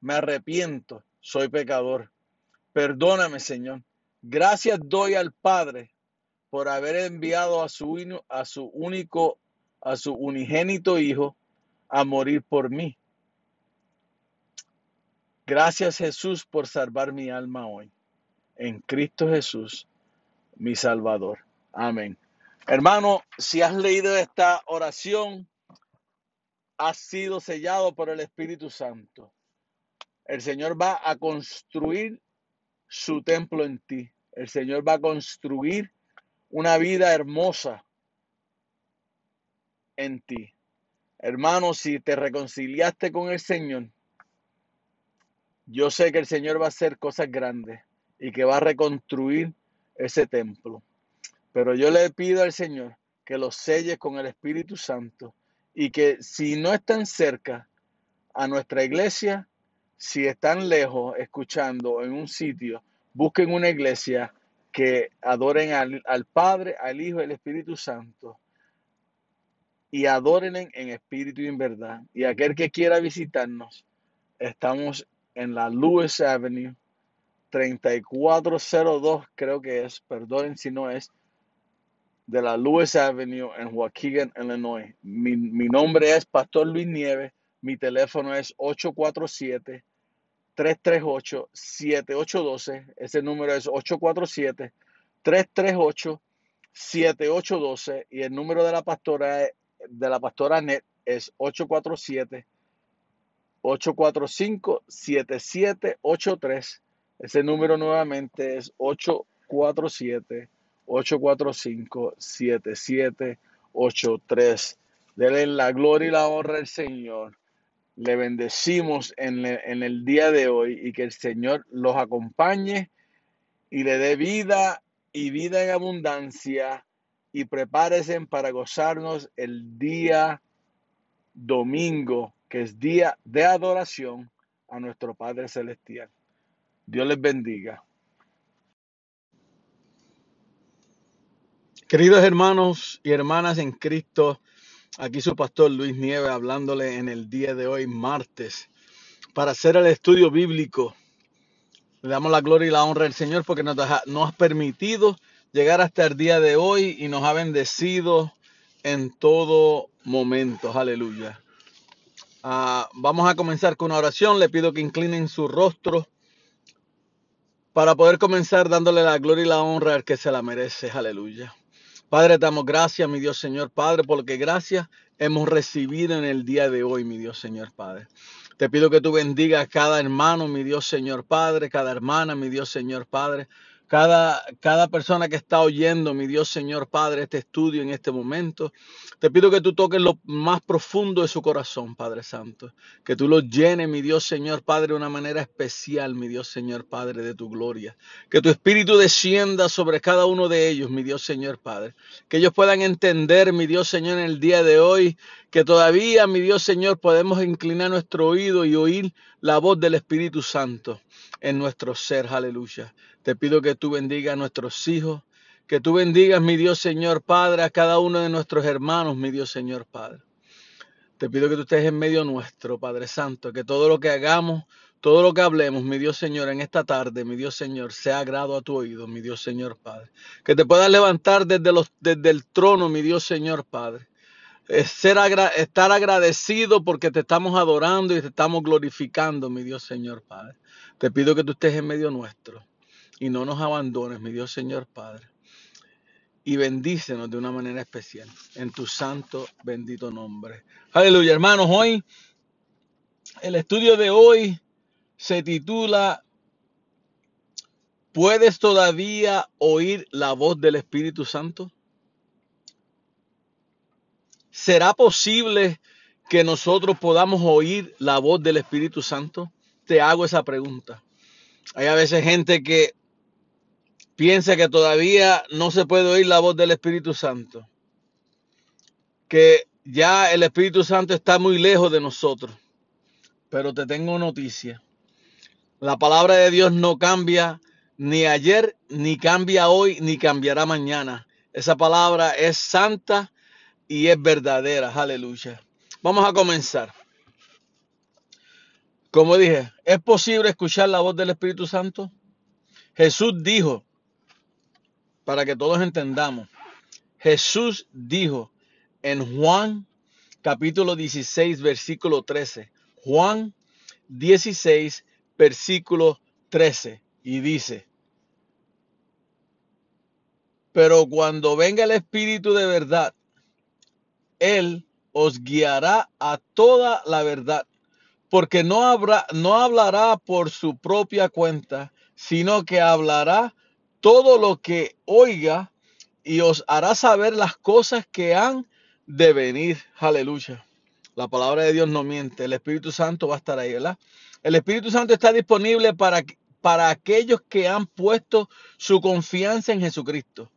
Me arrepiento, soy pecador. Perdóname, Señor. Gracias doy al Padre por haber enviado a su, a su único, a su unigénito Hijo a morir por mí. Gracias Jesús por salvar mi alma hoy. En Cristo Jesús, mi Salvador. Amén. Hermano, si has leído esta oración, has sido sellado por el Espíritu Santo. El Señor va a construir su templo en ti. El Señor va a construir una vida hermosa en ti. Hermano, si te reconciliaste con el Señor, yo sé que el Señor va a hacer cosas grandes y que va a reconstruir ese templo. Pero yo le pido al Señor que los selle con el Espíritu Santo y que si no están cerca a nuestra iglesia, si están lejos escuchando en un sitio, busquen una iglesia que adoren al, al Padre, al Hijo y al Espíritu Santo y adoren en espíritu y en verdad. Y aquel que quiera visitarnos, estamos en la Lewis Avenue 3402, creo que es, perdonen si no es, de la Lewis Avenue en Waukegan, Illinois. Mi, mi nombre es Pastor Luis Nieves, mi teléfono es 847 338 7812, ese número es 847 338 7812 y el número de la pastora de la pastora Net es 847 845-7783. Ese número nuevamente es 847-845-7783. Denle la gloria y la honra al Señor. Le bendecimos en, en el día de hoy y que el Señor los acompañe y le dé vida y vida en abundancia y prepárense para gozarnos el día domingo, que es día de adoración a nuestro Padre Celestial. Dios les bendiga. Queridos hermanos y hermanas en Cristo, aquí su pastor Luis Nieves hablándole en el día de hoy, martes, para hacer el estudio bíblico. Le damos la gloria y la honra al Señor porque nos, ha permitido llegar hasta el día de hoy y nos ha bendecido en todo momento. Aleluya. Ah, vamos a comenzar con una oración. Le pido que inclinen su rostro para poder comenzar dándole la gloria y la honra al que se la merece. Aleluya. Padre, damos gracias, mi Dios Señor Padre, porque gracias hemos recibido en el día de hoy, mi Dios Señor Padre. Te pido que tú bendigas a cada hermano, mi Dios Señor Padre, cada hermana, mi Dios Señor Padre, cada, cada persona que está oyendo, mi Dios Señor Padre, este estudio en este momento. Te pido que tú toques lo más profundo de su corazón, Padre Santo. Que tú lo llenes, mi Dios Señor Padre, de una manera especial, mi Dios Señor Padre, de tu gloria. Que tu espíritu descienda sobre cada uno de ellos, mi Dios Señor Padre. Que ellos puedan entender, mi Dios Señor, en el día de hoy, que todavía, mi Dios Señor, podemos inclinar nuestro oído y oír la voz del Espíritu Santo en nuestro ser. Aleluya. Te pido que tú bendigas a nuestros hijos. Que tú bendigas, mi Dios Señor Padre, a cada uno de nuestros hermanos, mi Dios Señor Padre. Te pido que tú estés en medio nuestro, Padre Santo, que todo lo que hagamos, todo lo que hablemos, mi Dios Señor, en esta tarde, mi Dios Señor, sea agrado a tu oído, mi Dios Señor Padre. Que te puedas levantar desde, los, desde el trono, mi Dios Señor Padre. Estar agradecido porque te estamos adorando y te estamos glorificando, mi Dios Señor Padre. Te pido que tú estés en medio nuestro y no nos abandones, mi Dios Señor Padre. Y bendícenos de una manera especial en tu santo, bendito nombre. Aleluya, hermanos. Hoy, el estudio de hoy se titula ¿Puedes todavía oír la voz del Espíritu Santo? ¿Será posible que nosotros podamos oír la voz del Espíritu Santo? Te hago esa pregunta. Hay a veces gente que piensa que todavía no se puede oír la voz del Espíritu Santo, que ya el Espíritu Santo está muy lejos de nosotros. Pero te tengo noticia. La palabra de Dios no cambia ni ayer, ni cambia hoy, ni cambiará mañana. Esa palabra es santa y es verdadera. Aleluya. Vamos a comenzar. Como dije, ¿es posible escuchar la voz del Espíritu Santo? Jesús dijo, para que todos entendamos, Jesús dijo en Juan capítulo 16, versículo 13. Juan 16, versículo 13. Y dice, pero cuando venga el Espíritu de verdad, Él os guiará a toda la verdad, porque no, habrá, no hablará por su propia cuenta, sino que hablará todo lo que oiga y os hará saber las cosas que han de venir. Aleluya. La palabra de Dios no miente. El Espíritu Santo va a estar ahí, ¿verdad? El Espíritu Santo está disponible para, para aquellos que han puesto su confianza en Jesucristo.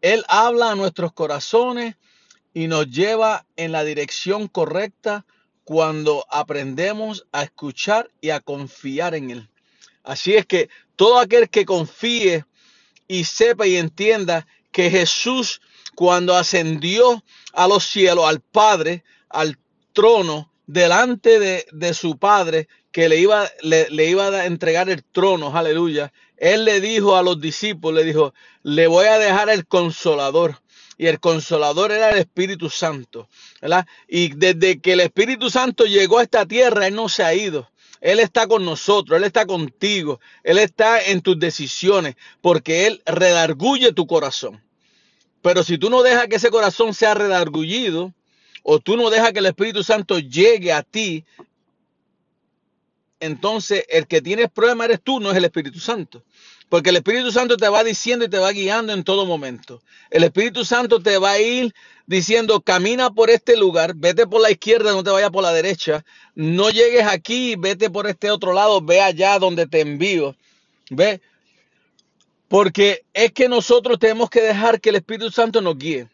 Él habla a nuestros corazones y nos lleva en la dirección correcta cuando aprendemos a escuchar y a confiar en Él. Así es que todo aquel que confíe y sepa y entienda que Jesús cuando ascendió a los cielos al Padre, al trono, delante de, de su Padre, que le iba, le, le iba a entregar el trono, aleluya, él le dijo a los discípulos, le dijo, le voy a dejar el consolador. Y el consolador era el Espíritu Santo, ¿verdad? Y desde que el Espíritu Santo llegó a esta tierra, Él no se ha ido. Él está con nosotros, Él está contigo, Él está en tus decisiones, porque Él redarguye tu corazón. Pero si tú no dejas que ese corazón sea redargullido, o tú no dejas que el Espíritu Santo llegue a ti, entonces el que tienes problema eres tú, no es el Espíritu Santo. Porque el Espíritu Santo te va diciendo y te va guiando en todo momento. El Espíritu Santo te va a ir diciendo, camina por este lugar, vete por la izquierda, no te vayas por la derecha. No llegues aquí, vete por este otro lado, ve allá donde te envío. Ve. Porque es que nosotros tenemos que dejar que el Espíritu Santo nos guíe.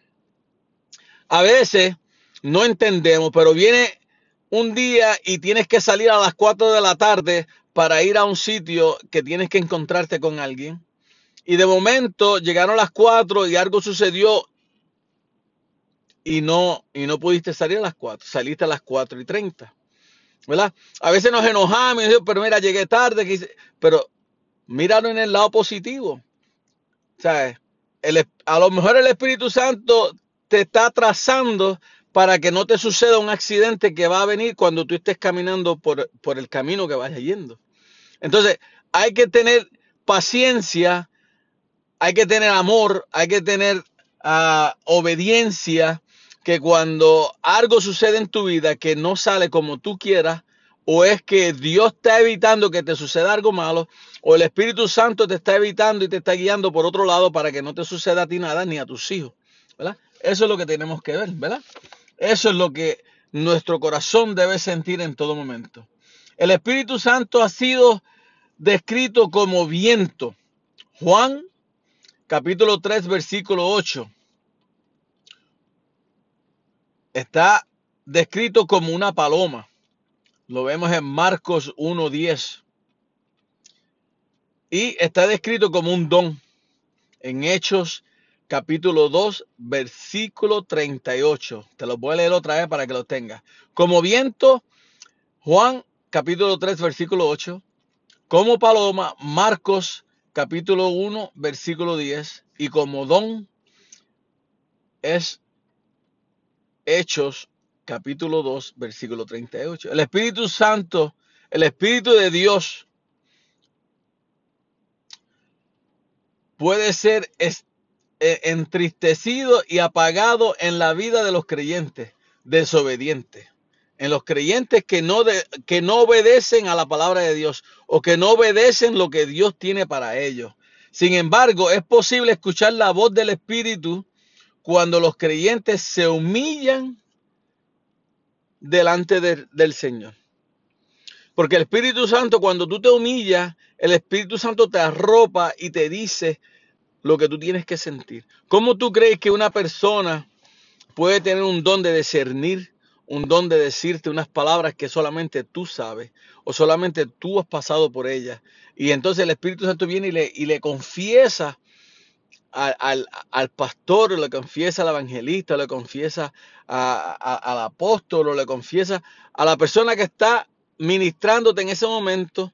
A veces no entendemos, pero viene un día y tienes que salir a las 4 de la tarde para ir a un sitio que tienes que encontrarte con alguien. Y de momento llegaron las 4 y algo sucedió y no, y no pudiste salir a las 4, saliste a las 4 y 30. ¿Verdad? A veces nos enojamos y pero mira, llegué tarde, pero míralo en el lado positivo. ¿Sabes? A lo mejor el Espíritu Santo te está trazando para que no te suceda un accidente que va a venir cuando tú estés caminando por, por el camino que vayas yendo. Entonces, hay que tener paciencia, hay que tener amor, hay que tener uh, obediencia, que cuando algo sucede en tu vida que no sale como tú quieras, o es que Dios está evitando que te suceda algo malo, o el Espíritu Santo te está evitando y te está guiando por otro lado para que no te suceda a ti nada ni a tus hijos. ¿verdad? Eso es lo que tenemos que ver, ¿verdad? Eso es lo que nuestro corazón debe sentir en todo momento. El Espíritu Santo ha sido descrito como viento. Juan capítulo 3 versículo 8. Está descrito como una paloma. Lo vemos en Marcos 1.10. Y está descrito como un don en Hechos capítulo 2, versículo 38. Te lo voy a leer otra vez para que lo tengas. Como viento, Juan capítulo 3, versículo 8. Como paloma, Marcos capítulo 1, versículo 10. Y como don es Hechos capítulo 2, versículo 38. El Espíritu Santo, el Espíritu de Dios puede ser entristecido y apagado en la vida de los creyentes desobedientes. En los creyentes que no, que no obedecen a la palabra de Dios o que no obedecen lo que Dios tiene para ellos. Sin embargo, es posible escuchar la voz del Espíritu cuando los creyentes se humillan delante de, del Señor. Porque el Espíritu Santo, cuando tú te humillas, el Espíritu Santo te arropa y te dice lo que tú tienes que sentir. ¿Cómo tú crees que una persona puede tener un don de discernir, un don de decirte unas palabras que solamente tú sabes o solamente tú has pasado por ellas? Y entonces el Espíritu Santo viene y le, confiesa al, al, al, pastor, le confiesa al evangelista, le confiesa al apóstol, o le confiesa a la persona que está ministrándote en ese momento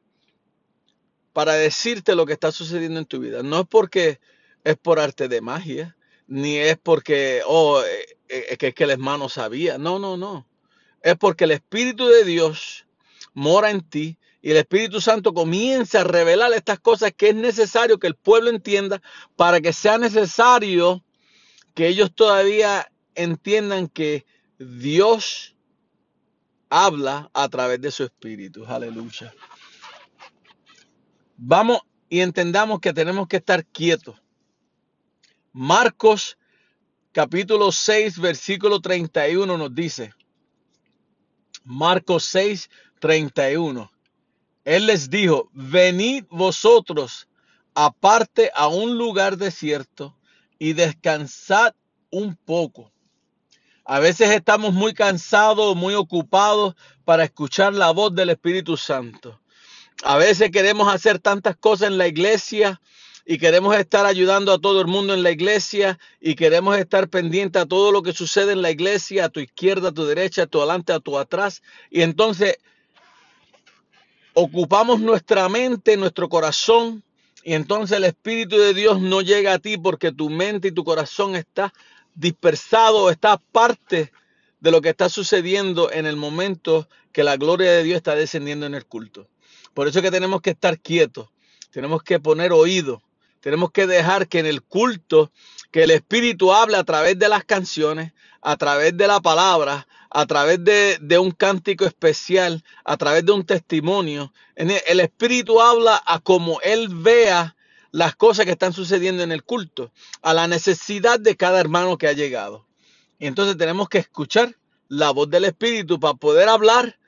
para decirte lo que está sucediendo en tu vida. No es porque es por arte de magia, ni es porque, oh, eh, eh, que es que el hermano sabía. No, no, no. Es porque el Espíritu de Dios mora en ti y el Espíritu Santo comienza a revelar estas cosas que es necesario que el pueblo entienda para que sea necesario que ellos todavía entiendan que Dios habla a través de su Espíritu. Aleluya. Vamos y entendamos que tenemos que estar quietos. Marcos capítulo 6, versículo 31 nos dice, Marcos 6, 31. Él les dijo, venid vosotros aparte a un lugar desierto y descansad un poco. A veces estamos muy cansados, muy ocupados para escuchar la voz del Espíritu Santo. A veces queremos hacer tantas cosas en la iglesia y queremos estar ayudando a todo el mundo en la iglesia y queremos estar pendiente a todo lo que sucede en la iglesia, a tu izquierda, a tu derecha, a tu adelante, a tu atrás. Y entonces ocupamos nuestra mente, nuestro corazón y entonces el Espíritu de Dios no llega a ti porque tu mente y tu corazón está dispersado, está parte de lo que está sucediendo en el momento que la gloria de Dios está descendiendo en el culto. Por eso es que tenemos que estar quietos, tenemos que poner oído, tenemos que dejar que en el culto, que el Espíritu hable a través de las canciones, a través de la palabra, a través de, un cántico especial, a través de un testimonio. El Espíritu habla a como Él vea las cosas que están sucediendo en el culto, a la necesidad de cada hermano que ha llegado. Y entonces tenemos que escuchar la voz del Espíritu para poder hablar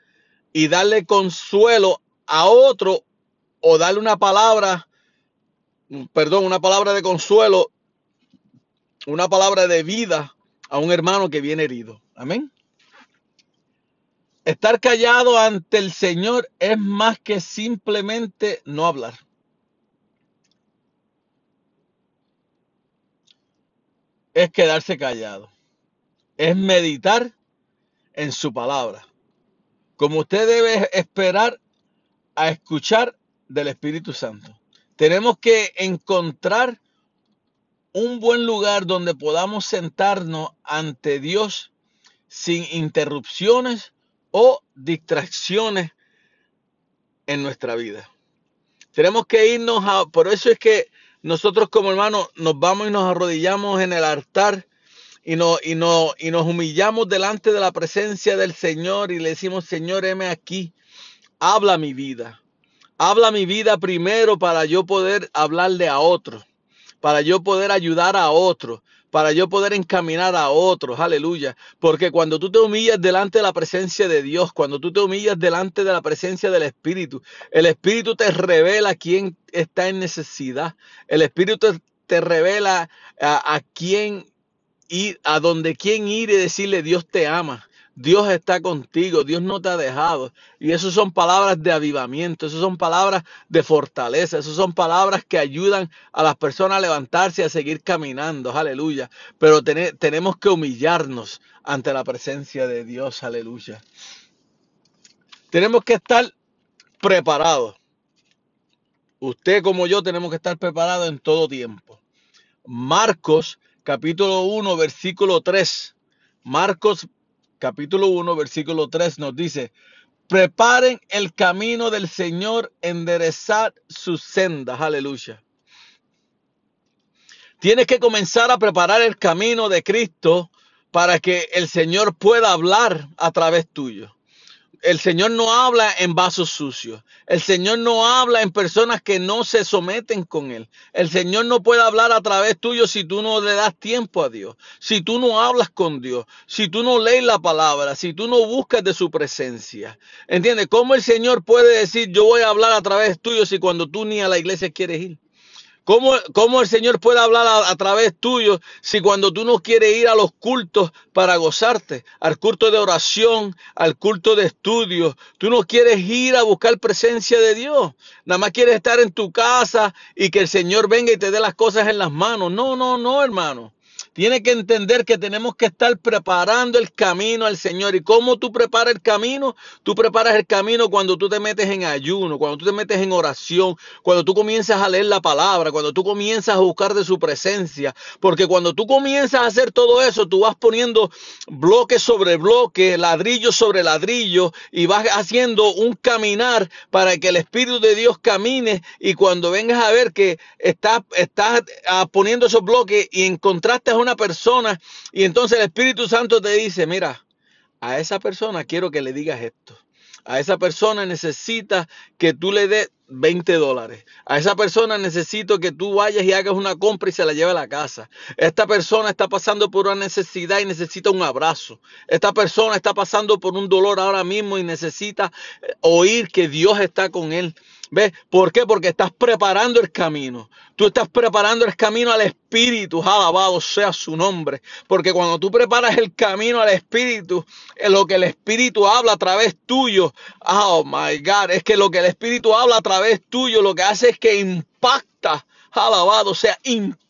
y darle consuelo a otro o darle una palabra, perdón, una palabra de consuelo, una palabra de vida a un hermano que viene herido. Amén. Estar callado ante el Señor es más que simplemente no hablar. Es quedarse callado. Es meditar en su palabra. Como usted debe esperar a escuchar del Espíritu Santo. Tenemos que encontrar un buen lugar donde podamos sentarnos ante Dios sin interrupciones o distracciones en nuestra vida. Tenemos que irnos a, por eso es que nosotros como hermanos nos vamos y nos arrodillamos en el altar y, no, y, no, y nos humillamos delante de la presencia del Señor y le decimos, Señor, heme aquí, habla mi vida. Habla mi vida primero para yo poder hablarle a otros, para yo poder ayudar a otros, para yo poder encaminar a otros, aleluya. Porque cuando tú te humillas delante de la presencia de Dios, cuando tú te humillas delante de la presencia del Espíritu, el Espíritu te revela quién está en necesidad. El Espíritu te, revela a, a quién ir, a donde quién ir y decirle Dios te ama. Dios está contigo, Dios no te ha dejado. Y eso son palabras de avivamiento, eso son palabras de fortaleza, eso son palabras que ayudan a las personas a levantarse y a seguir caminando, aleluya. Pero ten- tenemos que humillarnos ante la presencia de Dios, aleluya. Tenemos que estar preparados. Usted como yo tenemos que estar preparados en todo tiempo. Marcos capítulo 1 versículo 3. Marcos capítulo 1 versículo 3 nos dice, preparen el camino del Señor, enderezad sus sendas. Aleluya. Tienes que comenzar a preparar el camino de Cristo para que el Señor pueda hablar a través tuyo. El Señor no habla en vasos sucios. El Señor no habla en personas que no se someten con Él. El Señor no puede hablar a través tuyo si tú no le das tiempo a Dios. Si tú no hablas con Dios. Si tú no lees la palabra. Si tú no buscas de su presencia. ¿Entiendes? ¿Cómo el Señor puede decir yo voy a hablar a través tuyo si cuando tú ni a la iglesia quieres ir? ¿Cómo, cómo el Señor puede hablar a, a través tuyo si cuando tú no quieres ir a los cultos para gozarte, al culto de oración, al culto de estudio, tú no quieres ir a buscar presencia de Dios, nada más quieres estar en tu casa y que el Señor venga y te dé las cosas en las manos? No, no, no, hermano. Tiene que entender que tenemos que estar preparando el camino al Señor. ¿Y cómo tú preparas el camino? Tú preparas el camino cuando tú te metes en ayuno, cuando tú te metes en oración, cuando tú comienzas a leer la palabra, cuando tú comienzas a buscar de su presencia. Porque cuando tú comienzas a hacer todo eso, tú vas poniendo bloque sobre bloque, ladrillo sobre ladrillo, y vas haciendo un caminar para que el Espíritu de Dios camine. Y cuando vengas a ver que estás, ah, poniendo esos bloques y encontraste a una persona, y entonces el Espíritu Santo te dice, mira, A esa persona quiero que le digas esto. A esa persona necesita que tú le des 20 dólares. A esa persona necesito que tú vayas y hagas una compra y se la lleve a la casa. Esta persona está pasando por una necesidad y necesita un abrazo. Esta persona está pasando por un dolor ahora mismo y necesita eh, oír que Dios está con él. ¿Ves? ¿Por qué? Porque estás preparando el camino. Tú estás preparando el camino al Espíritu. Alabado sea su nombre. Porque cuando tú preparas el camino al Espíritu, eh, lo que el Espíritu habla a través tuyo, oh my God, es que lo que el Espíritu habla a través tuyo, lo que hace es que impacta. Alabado sea, impacta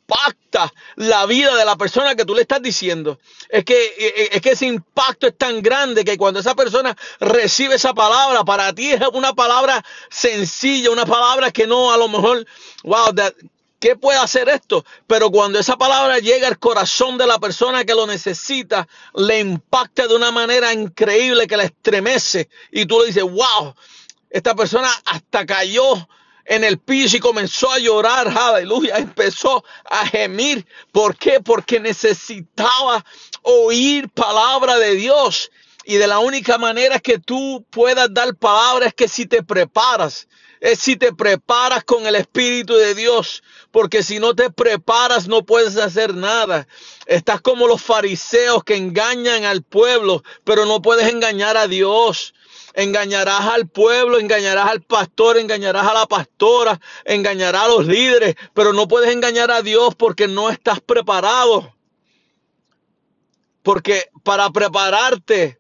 la vida de la persona que tú le estás diciendo. Es que, eh, es que ese impacto es tan grande que cuando esa persona recibe esa palabra, para ti es una palabra sencilla, una palabra que no a lo mejor, wow, ¿Qué puede hacer esto? Pero cuando esa palabra llega al corazón de la persona que lo necesita, le impacta de una manera increíble que la estremece. Y tú le dices, wow, esta persona hasta cayó en el piso y comenzó a llorar, aleluya, empezó a gemir. ¿Por qué? Porque necesitaba oír palabra de Dios. Y de la única manera que tú puedas dar palabra es que si te preparas, es si te preparas con el Espíritu de Dios, porque si no te preparas no puedes hacer nada. Estás como los fariseos que engañan al pueblo, pero no puedes engañar a Dios. Engañarás al pueblo, engañarás al pastor, engañarás a la pastora, engañarás a los líderes, pero no puedes engañar a Dios porque no estás preparado. Porque para prepararte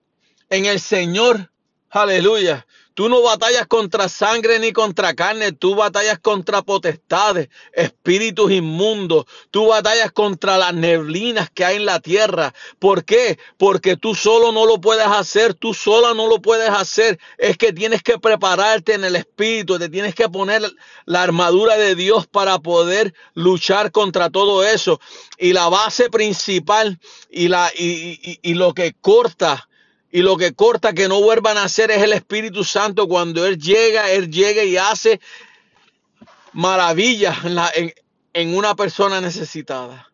en el Señor, aleluya, tú no batallas contra sangre ni contra carne, tú batallas contra potestades, espíritus inmundos, tú batallas contra las neblinas que hay en la tierra. ¿Por qué? Porque tú solo no lo puedes hacer, tú sola no lo puedes hacer. Es que tienes que prepararte en el espíritu, te tienes que poner la armadura de Dios para poder luchar contra todo eso. Y la base principal y, la, y, y- y lo que corta y lo que corta que no vuelvan a hacer es el Espíritu Santo. Cuando Él llega, Él llega y hace maravillas en, una persona necesitada.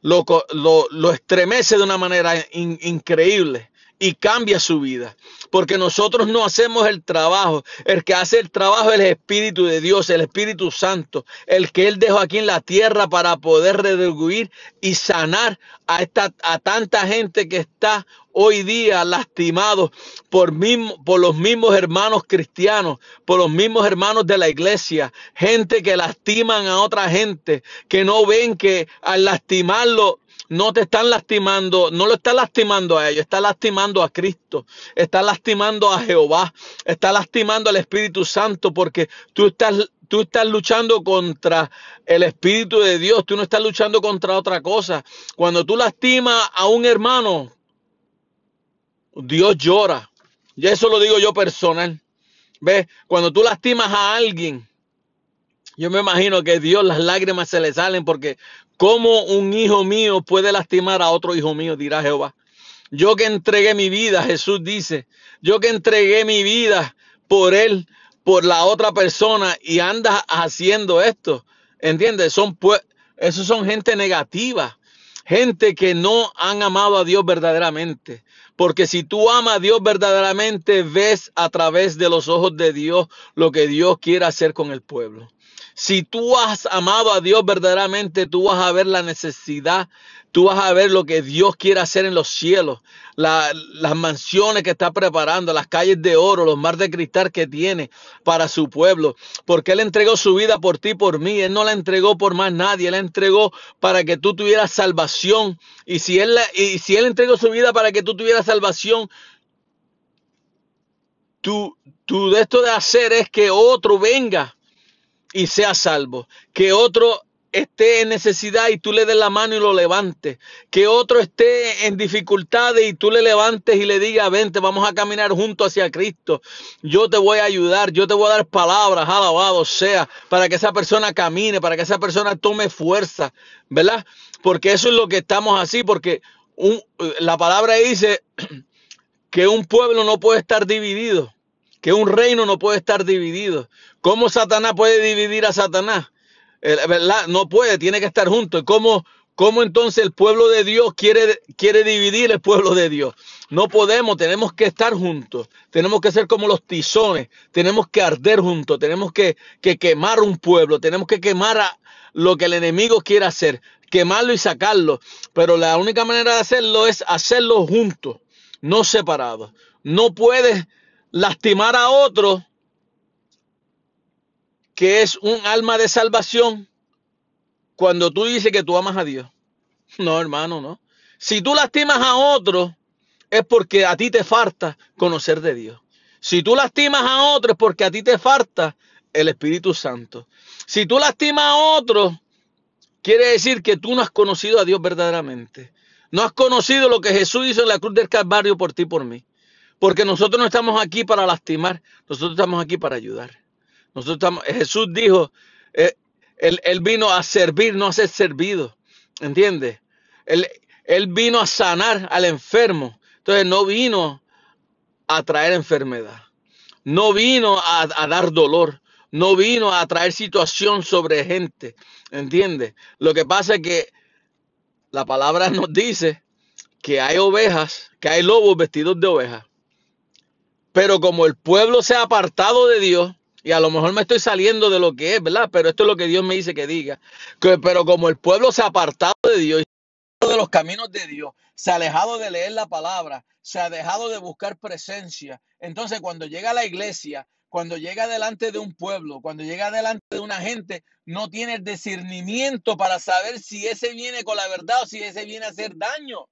Lo, lo- lo estremece de una manera in- increíble y cambia su vida. Porque nosotros no hacemos el trabajo. El que hace el trabajo es el Espíritu de Dios, el Espíritu Santo, el que Él dejó aquí en la tierra para poder redarguir y sanar a, esta, a tanta gente que está hoy día lastimado por, mismo, por los mismos hermanos cristianos, por los mismos hermanos de la iglesia, gente que lastiman a otra gente, que no ven que al lastimarlo no te están lastimando, no lo está lastimando a ellos, está lastimando a Cristo, está lastimando a Jehová, está lastimando al Espíritu Santo porque tú estás tú estás luchando contra el Espíritu de Dios, tú no estás luchando contra otra cosa. Cuando tú lastimas a un hermano, Dios llora. Y eso lo digo yo personal. ¿Ves? Cuando tú lastimas a alguien, yo me imagino que Dios las lágrimas se le salen porque ¿cómo un hijo mío puede lastimar a otro hijo mío? Dirá Jehová. Yo que entregué mi vida, Jesús dice, yo que entregué mi vida por él, por la otra persona y andas haciendo esto. ¿Entiendes? Son esos son gente negativa, gente que no han amado a Dios verdaderamente. Porque si tú amas a Dios verdaderamente, ves a través de los ojos de Dios lo que Dios quiere hacer con el pueblo. Si tú has amado a Dios verdaderamente, tú vas a ver la necesidad, tú vas a ver lo que Dios quiere hacer en los cielos, la- las mansiones que está preparando, las calles de oro, los mares de cristal que tiene para su pueblo, porque Él entregó su vida por ti, por mí, Él no la entregó por más nadie, Él la entregó para que tú tuvieras salvación, y si Él, entregó su vida para que tú tuvieras salvación, tú, tú de esto de hacer es que otro venga y sea salvo. Que otro esté en necesidad y tú le des la mano y lo levantes. Que otro esté en dificultades y tú le levantes y le digas, vente, vamos a caminar juntos hacia Cristo. Yo te voy a ayudar, yo te voy a dar palabras, alabado sea, para que esa persona camine, para que esa persona tome fuerza, ¿verdad? Porque eso es lo que estamos así, porque la palabra dice que un pueblo no puede estar dividido, que un reino no puede estar dividido. ¿Cómo Satanás puede dividir a Satanás? Eh, ¿Verdad? No puede, tiene que estar junto. ¿Y cómo, ¿Cómo entonces el pueblo de Dios quiere, quiere dividir el pueblo de Dios? No podemos, tenemos que estar juntos, tenemos que ser como los tizones, tenemos que arder juntos, tenemos que, que quemar un pueblo, tenemos que quemar a lo que el enemigo quiere hacer, quemarlo y sacarlo. Pero la única manera de hacerlo es hacerlo juntos, no separados. No puedes lastimar a otro que es un alma de salvación cuando tú dices que tú amas a Dios. No, hermano, no. Si tú lastimas a otro, es porque a ti te falta conocer de Dios. Si tú lastimas a otro, es porque a ti te falta el Espíritu Santo. Si tú lastimas a otro, quiere decir que tú no has conocido a Dios verdaderamente. No has conocido lo que Jesús hizo en la cruz del Calvario por ti y por mí. Porque nosotros no estamos aquí para lastimar, nosotros estamos aquí para ayudar. Nosotros estamos, Jesús dijo, eh, él, vino a servir, no a ser servido. ¿Entiendes? Él, él vino a sanar al enfermo. Entonces no vino a traer enfermedad. No vino a, a dar dolor. No vino a traer situación sobre gente. ¿Entiendes? Lo que pasa es que la palabra nos dice que hay ovejas, que hay lobos vestidos de ovejas. Pero como el pueblo se ha apartado de Dios, y a lo mejor me estoy saliendo de lo que es, ¿verdad? Pero esto es lo que Dios me dice que diga. Que- pero como el pueblo se ha apartado de Dios, de los caminos de Dios, se ha alejado de leer la palabra, se ha dejado de buscar presencia. Entonces, cuando llega a la iglesia, cuando llega delante de un pueblo, cuando llega delante de una gente, no tiene el discernimiento para saber si ese viene con la verdad o si ese viene a hacer daño,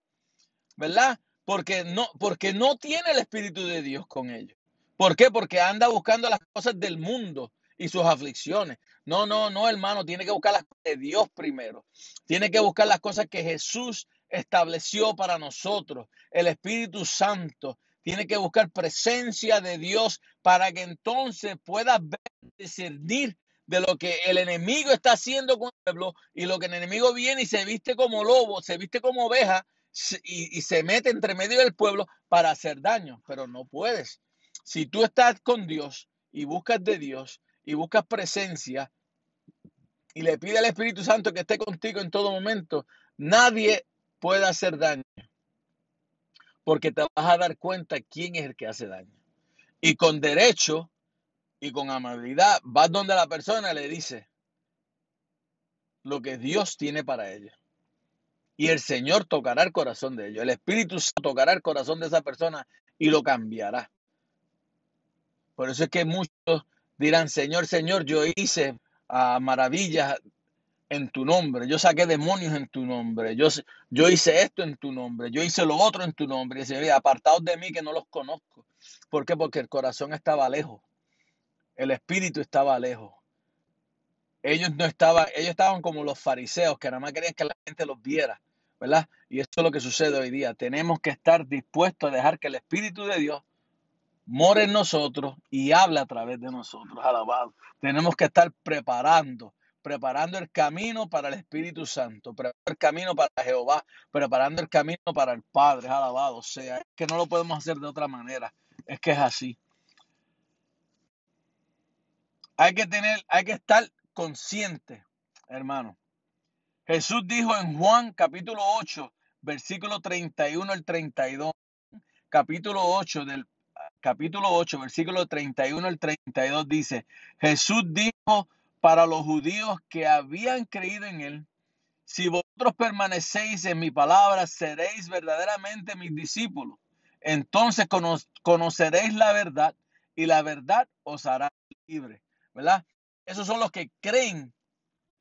¿verdad? Porque no, porque no tiene el Espíritu de Dios con ellos. ¿Por qué? Porque anda buscando las cosas del mundo y sus aflicciones. No, no, no, hermano, tiene que buscar las cosas de Dios primero. Tiene que buscar las cosas que Jesús estableció para nosotros, el Espíritu Santo. Tiene que buscar presencia de Dios para que entonces puedas ver, discernir de lo que el enemigo está haciendo con el pueblo y lo que el enemigo viene y se viste como lobo, se viste como oveja y se mete entre medio del pueblo para hacer daño, pero no puedes. Si tú estás con Dios y buscas de Dios y buscas presencia y le pides al Espíritu Santo que esté contigo en todo momento, nadie puede hacer daño porque te vas a dar cuenta quién es el que hace daño. Y con derecho y con amabilidad vas donde la persona le dice lo que Dios tiene para ella. Y el Señor tocará el corazón de ellos. El Espíritu Santo tocará el corazón de esa persona y lo cambiará. Por eso es que muchos dirán, Señor, Señor, yo hice ah, maravillas en tu nombre, yo saqué demonios en tu nombre, yo, yo hice esto en tu nombre, yo hice lo otro en tu nombre. Y "Mira, apartados de mí que no los conozco. ¿Por qué? Porque el corazón estaba lejos, el espíritu estaba lejos. Ellos no estaban, ellos estaban como los fariseos que nada más querían que la gente los viera, ¿verdad? Y esto es lo que sucede hoy día. Tenemos que estar dispuestos a dejar que el Espíritu de Dios more en nosotros y habla a través de nosotros, alabado. Tenemos que estar preparando, preparando el camino para el Espíritu Santo, preparando el camino para Jehová, preparando el camino para el Padre, alabado. O sea, es que no lo podemos hacer de otra manera, es que es así. Hay que tener, hay que estar consciente, hermano. Jesús dijo en Juan capítulo 8, versículo 31 al 32, capítulo 8 del capítulo 8, versículo 31 al 32 dice, Jesús dijo para los judíos que habían creído en él, si vosotros permanecéis en mi palabra, seréis verdaderamente mis discípulos. Entonces cono- conoceréis la verdad y la verdad os hará libre, ¿verdad? Esos son los que creen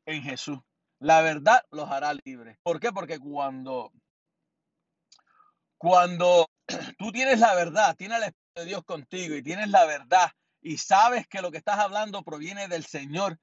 en Jesús. La verdad los hará libres. ¿Por qué? Porque cuando, cuando tú tienes la verdad, tienes el de Dios contigo y tienes la verdad y sabes que lo que estás hablando proviene del Señor,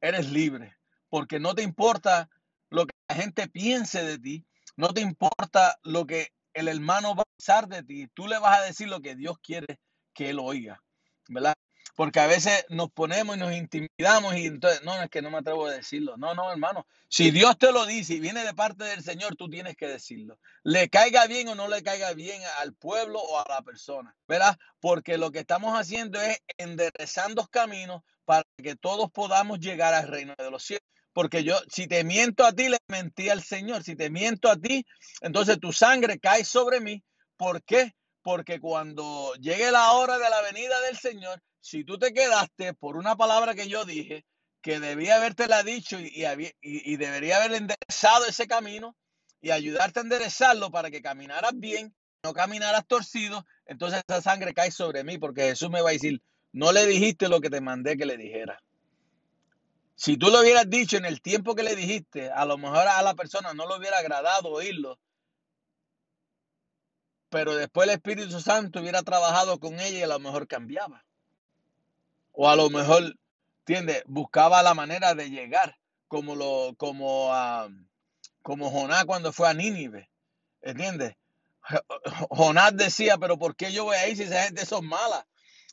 eres libre. Porque no te importa lo que la gente piense de ti, no te importa lo que el hermano va a pensar de ti, tú le vas a decir lo que Dios quiere que él oiga, ¿verdad? Porque a veces nos ponemos y nos intimidamos y entonces, no, es que no me atrevo a decirlo. No, no, hermano. Si Dios te lo dice y viene de parte del Señor, tú tienes que decirlo. Le caiga bien o no le caiga bien al pueblo o a la persona, ¿verdad? Porque lo que estamos haciendo es enderezando caminos para que todos podamos llegar al reino de los cielos. Porque yo, si te miento a ti, le mentí al Señor. Si te miento a ti, entonces tu sangre cae sobre mí. ¿Por qué? Porque cuando llegue la hora de la venida del Señor, si tú te quedaste por una palabra que yo dije, que debía habértela dicho y, y debería haber enderezado ese camino y ayudarte a enderezarlo para que caminaras bien, no caminaras torcido, entonces esa sangre cae sobre mí porque Jesús me va a decir, no le dijiste lo que te mandé que le dijera. Si tú lo hubieras dicho en el tiempo que le dijiste, a lo mejor a la persona no le hubiera agradado oírlo, pero después el Espíritu Santo hubiera trabajado con ella y a lo mejor cambiaba. O a lo mejor, ¿entiendes? Buscaba la manera de llegar, como lo, como, ah, como Jonás cuando fue a Nínive, ¿entiendes? Jo- Jonás decía, pero ¿por qué yo voy a ir si esa gente son mala?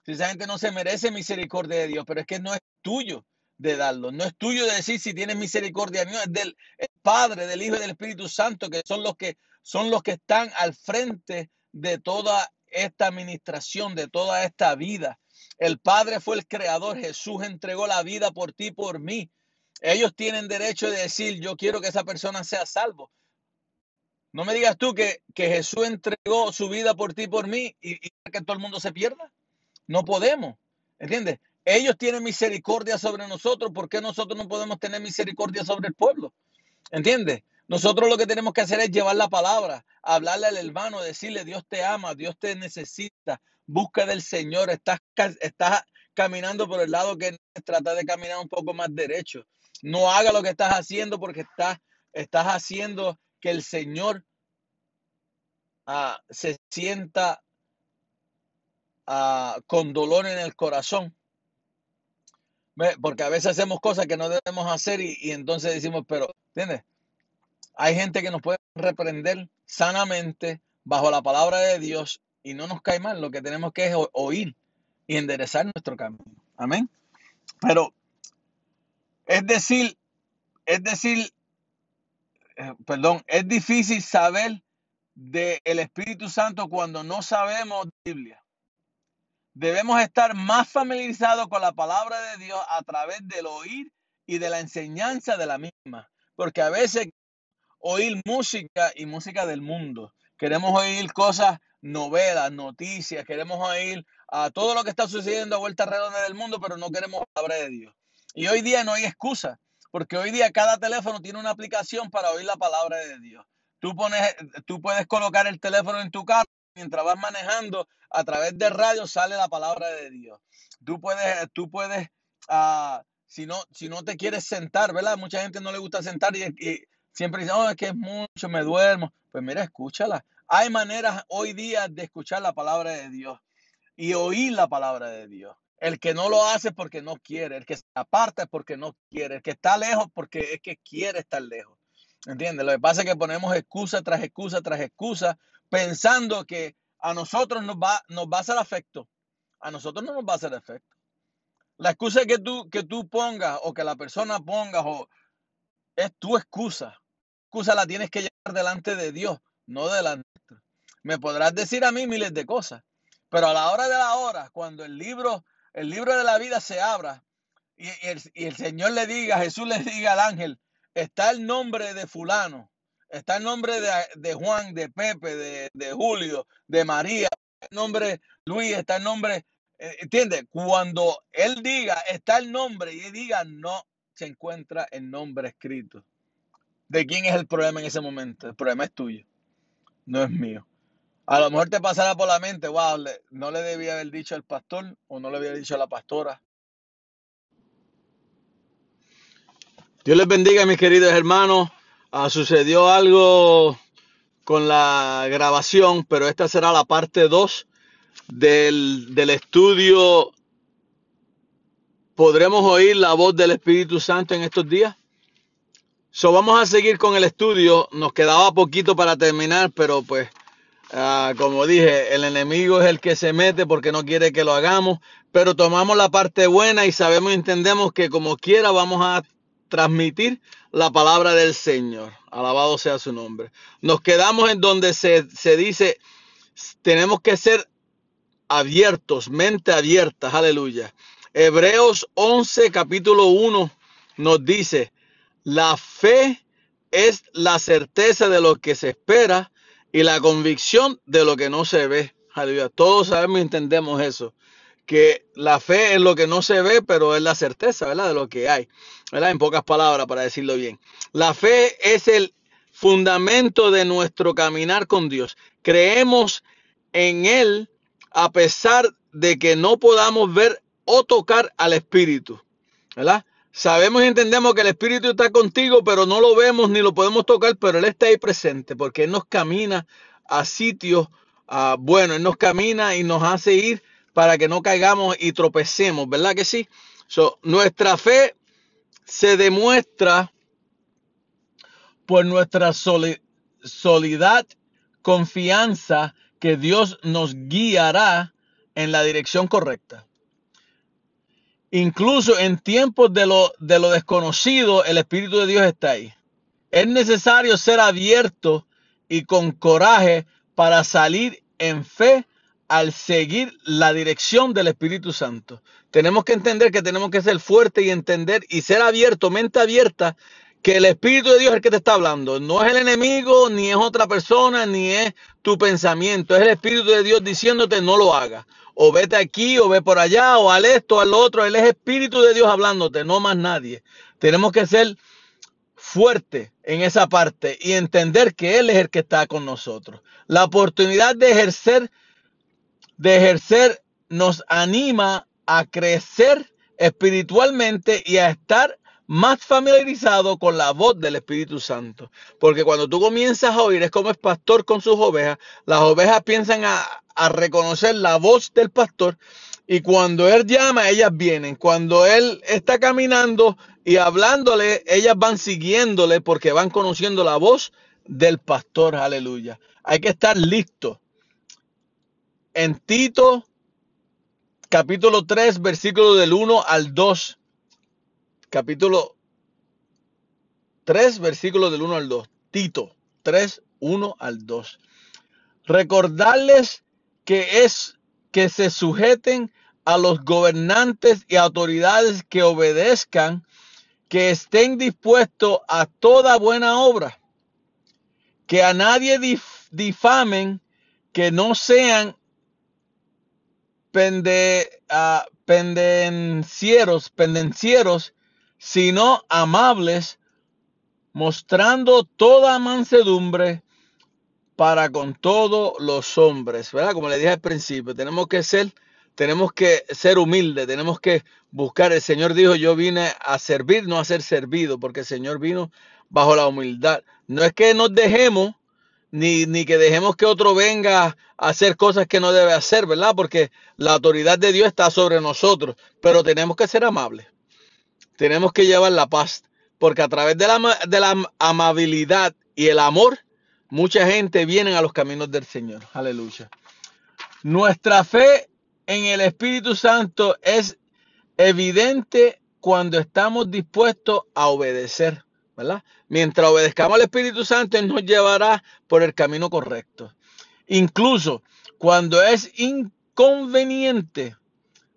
Si esa gente no se merece misericordia de Dios, pero es que no es tuyo de darlo, no es tuyo de decir si tienes misericordia mío, es del el Padre, del Hijo y del Espíritu Santo, que son los que son los que están al frente de toda esta administración, de toda esta vida. El Padre fue el creador, Jesús entregó la vida por ti, por mí. Ellos tienen derecho de decir, yo quiero que esa persona sea salvo. No me digas tú que, que Jesús entregó su vida por ti, por mí, y, y que todo el mundo se pierda. No podemos, ¿entiendes? Ellos tienen misericordia sobre nosotros, ¿por qué nosotros no podemos tener misericordia sobre el pueblo? ¿Entiendes? Nosotros lo que tenemos que hacer es llevar la palabra, hablarle al hermano, decirle, Dios te ama, Dios te necesita, busca del Señor, estás, ca- estás caminando por el lado que trata de caminar un poco más derecho. No haga lo que estás haciendo porque estás, haciendo que el Señor ah, se sienta ah, con dolor en el corazón. Porque a veces hacemos cosas que no debemos hacer y, y entonces decimos, pero, ¿entiendes? Hay gente que nos puede reprender sanamente bajo la palabra de Dios y no nos cae mal. Lo que tenemos que es oír y enderezar nuestro camino. Amén. Pero es decir, es decir, eh, perdón, es difícil saber del Espíritu Santo cuando no sabemos Biblia. Debemos estar más familiarizados con la palabra de Dios a través del oír y de la enseñanza de la misma. Porque a veces oír música y música del mundo. Queremos oír cosas, novelas, noticias, queremos oír a todo lo que está sucediendo a vuelta redonda del mundo, pero no queremos la palabra de Dios. Y hoy día no hay excusa, porque hoy día cada teléfono tiene una aplicación para oír la palabra de Dios. Tú pones, tú puedes colocar el teléfono en tu carro mientras vas manejando a través de radio sale la palabra de Dios. Tú puedes, tú puedes, ah, si no, si no te quieres sentar, ¿verdad? Mucha gente no le gusta sentar y siempre dice, oh, es que es mucho, me duermo. Pues mira, escúchala. Hay maneras hoy día de escuchar la palabra de Dios y oír la palabra de Dios. El que no lo hace porque no quiere, el que se aparta es porque no quiere, el que está lejos porque es que quiere estar lejos. ¿Entiendes? Lo que pasa es que ponemos excusa tras excusa tras excusa pensando que a nosotros nos va, nos va a hacer efecto. A nosotros no nos va a hacer efecto. La excusa que tú, que tú pongas o que la persona ponga o es tu excusa. Excusa la tienes que llevar delante de Dios, no delante. Me podrás decir a mí miles de cosas, pero a la hora de la hora, cuando el libro, el libro de la vida se abra y, el, y el Señor le diga, Jesús le diga al ángel, está el nombre de fulano, está el nombre de, de Juan, de Pepe, de, de Julio, de María, el nombre Luis, está el nombre, eh, ¿entiendes? Cuando él diga, está el nombre y él diga, no se encuentra el nombre escrito. ¿De quién es el problema en ese momento? El problema es tuyo, no es mío. A lo mejor te pasará por la mente, wow, no le debía haber dicho al pastor o no le había dicho a la pastora. Dios les bendiga, mis queridos hermanos. Ah, sucedió algo con la grabación, pero esta será la parte 2 del, del estudio. ¿Podremos oír la voz del Espíritu Santo en estos días? So, vamos a seguir con el estudio. Nos quedaba poquito para terminar, pero pues, ah, como dije, el enemigo es el que se mete porque no quiere que lo hagamos. Pero tomamos la parte buena y sabemos y entendemos que como quiera vamos a transmitir la palabra del Señor. Alabado sea su nombre. Nos quedamos en donde se, se dice, tenemos que ser abiertos, mente abierta, aleluya. Hebreos 11, capítulo 1 nos dice, La fe es la certeza de lo que se espera y la convicción de lo que no se ve. Aleluya. Todos sabemos y entendemos eso. Que la fe es lo que no se ve, pero es la certeza, ¿verdad? De lo que hay. ¿Verdad? En pocas palabras, para decirlo bien. La fe es el fundamento de nuestro caminar con Dios. Creemos en Él a pesar de que no podamos ver o tocar al Espíritu. ¿Verdad? Sabemos y entendemos que el Espíritu está contigo, pero no lo vemos ni lo podemos tocar, pero Él está ahí presente porque Él nos camina a sitios ah, buenos, Él nos camina y nos hace ir para que no caigamos y tropecemos, ¿verdad que sí? So, nuestra fe se demuestra por nuestra soli- solidad, confianza que Dios nos guiará en la dirección correcta. Incluso en tiempos de lo, de lo desconocido, el Espíritu de Dios está ahí. Es necesario ser abierto y con coraje para salir en fe al seguir la dirección del Espíritu Santo. Tenemos que entender que tenemos que ser fuertes y entender y ser abierto, mente abierta, que el Espíritu de Dios es el que te está hablando. No es el enemigo, ni es otra persona, ni es tu pensamiento. Es el Espíritu de Dios diciéndote no lo hagas. O vete aquí, o ve por allá, o al esto, al otro. Él es Espíritu de Dios hablándote, no más nadie. Tenemos que ser fuerte en esa parte y entender que Él es el que está con nosotros. La oportunidad de ejercer, de ejercer nos anima a crecer espiritualmente y a estar más familiarizado con la voz del Espíritu Santo. Porque cuando tú comienzas a oír, es como el pastor con sus ovejas, las ovejas piensan a, a reconocer la voz del pastor y cuando él llama, ellas vienen. Cuando él está caminando y hablándole, ellas van siguiéndole porque van conociendo la voz del pastor. Aleluya. Hay que estar listo. En Tito, capítulo 3, versículo del 1 al 2. Capítulo 3, versículo del 1 al 2. Tito 3, 1 al 2. Recordarles que es que se sujeten a los gobernantes y autoridades que obedezcan, que estén dispuestos a toda buena obra, que a nadie dif- difamen, que no sean pende, ah, pendencieros, pendencieros, sino amables, mostrando toda mansedumbre para con todos los hombres, ¿verdad? Como le dije al principio, tenemos que ser, tenemos que ser humildes, tenemos que buscar. El Señor dijo, yo vine a servir, no a ser servido, porque el Señor vino bajo la humildad. No es que nos dejemos, ni, ni que dejemos que otro venga a hacer cosas que no debe hacer, ¿verdad? Porque la autoridad de Dios está sobre nosotros, pero tenemos que ser amables. Tenemos que llevar la paz, porque a través de la, amabilidad y el amor, mucha gente viene a los caminos del Señor. Aleluya. Nuestra fe en el Espíritu Santo es evidente cuando estamos dispuestos a obedecer, ¿verdad? Mientras obedezcamos al Espíritu Santo, Él nos llevará por el camino correcto. Incluso cuando es inconveniente,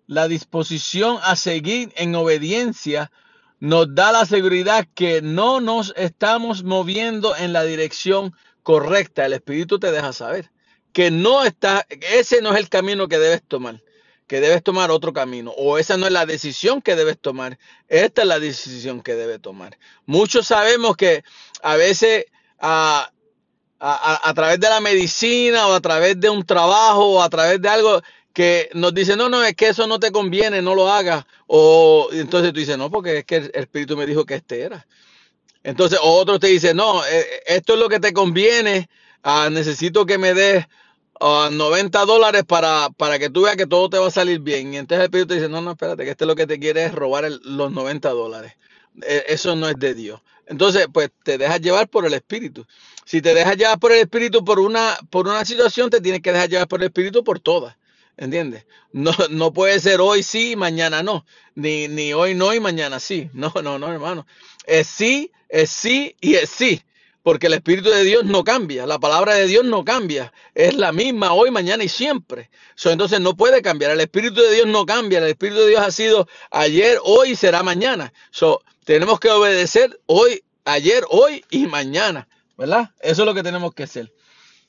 la disposición a seguir en obediencia nos da la seguridad que no nos estamos moviendo en la dirección correcta. El Espíritu te deja saber que no está, ese no es el camino que debes tomar, que debes tomar otro camino, o esa no es la decisión que debes tomar, esta es la decisión que debes tomar. Muchos sabemos que a veces a- a través de la medicina o a través de un trabajo o a través de algo que nos dice, no, no, es que eso no te conviene, no lo hagas. O entonces tú dices, no, porque es que el Espíritu me dijo que este era. Entonces otro te dice, no, eh, esto es lo que te conviene, ah, necesito que me des ah, 90 dólares para, para que tú veas que todo te va a salir bien. Y entonces el Espíritu te dice, no, no, espérate, que este lo que te quiere es robar el- los 90 dólares. Eh, Eso no es de Dios. Entonces, pues te dejas llevar por el Espíritu. Si te dejas llevar por el Espíritu por una, por una situación, te tienes que dejar llevar por el Espíritu por todas. ¿Entiendes? No, no puede ser hoy sí y mañana no. Ni, ni hoy no y mañana sí. No, no, no, hermano. Es sí, es sí y es sí. Porque el Espíritu de Dios no cambia. La palabra de Dios no cambia. Es la misma hoy, mañana y siempre. So, entonces no puede cambiar. El Espíritu de Dios no cambia. El Espíritu de Dios ha sido ayer, hoy y será mañana. So, tenemos que obedecer hoy, ayer, hoy y mañana, ¿verdad? Eso es lo que tenemos que hacer.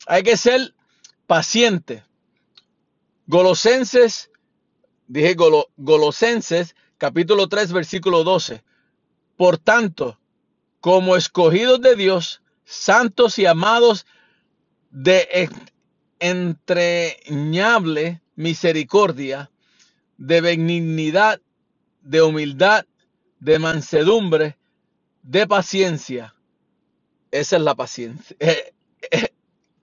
Hay que ser paciente. Golosenses, dije Golo- Golosenses, capítulo 3, versículo 12. Por tanto, como escogidos de Dios, santos y amados de en- entrañable misericordia, de benignidad, de humildad, de mansedumbre, de paciencia. Esa es la paciencia.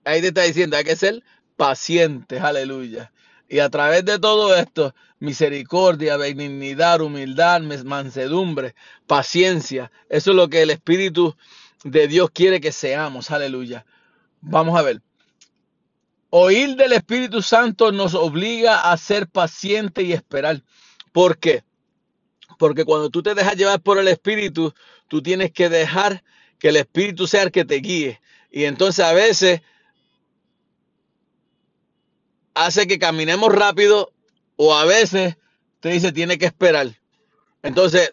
Ahí te está diciendo, hay que ser pacientes, aleluya. Y a través de todo esto, misericordia, benignidad, humildad, mansedumbre, paciencia. Eso es lo que el Espíritu de Dios quiere que seamos, aleluya. Vamos a ver. Oír del Espíritu Santo nos obliga a ser paciente y esperar. ¿Por qué? Porque cuando tú te dejas llevar por el Espíritu, tú tienes que dejar que el Espíritu sea el que te guíe. Y entonces a veces hace que caminemos rápido o a veces te dice tiene que esperar. Entonces,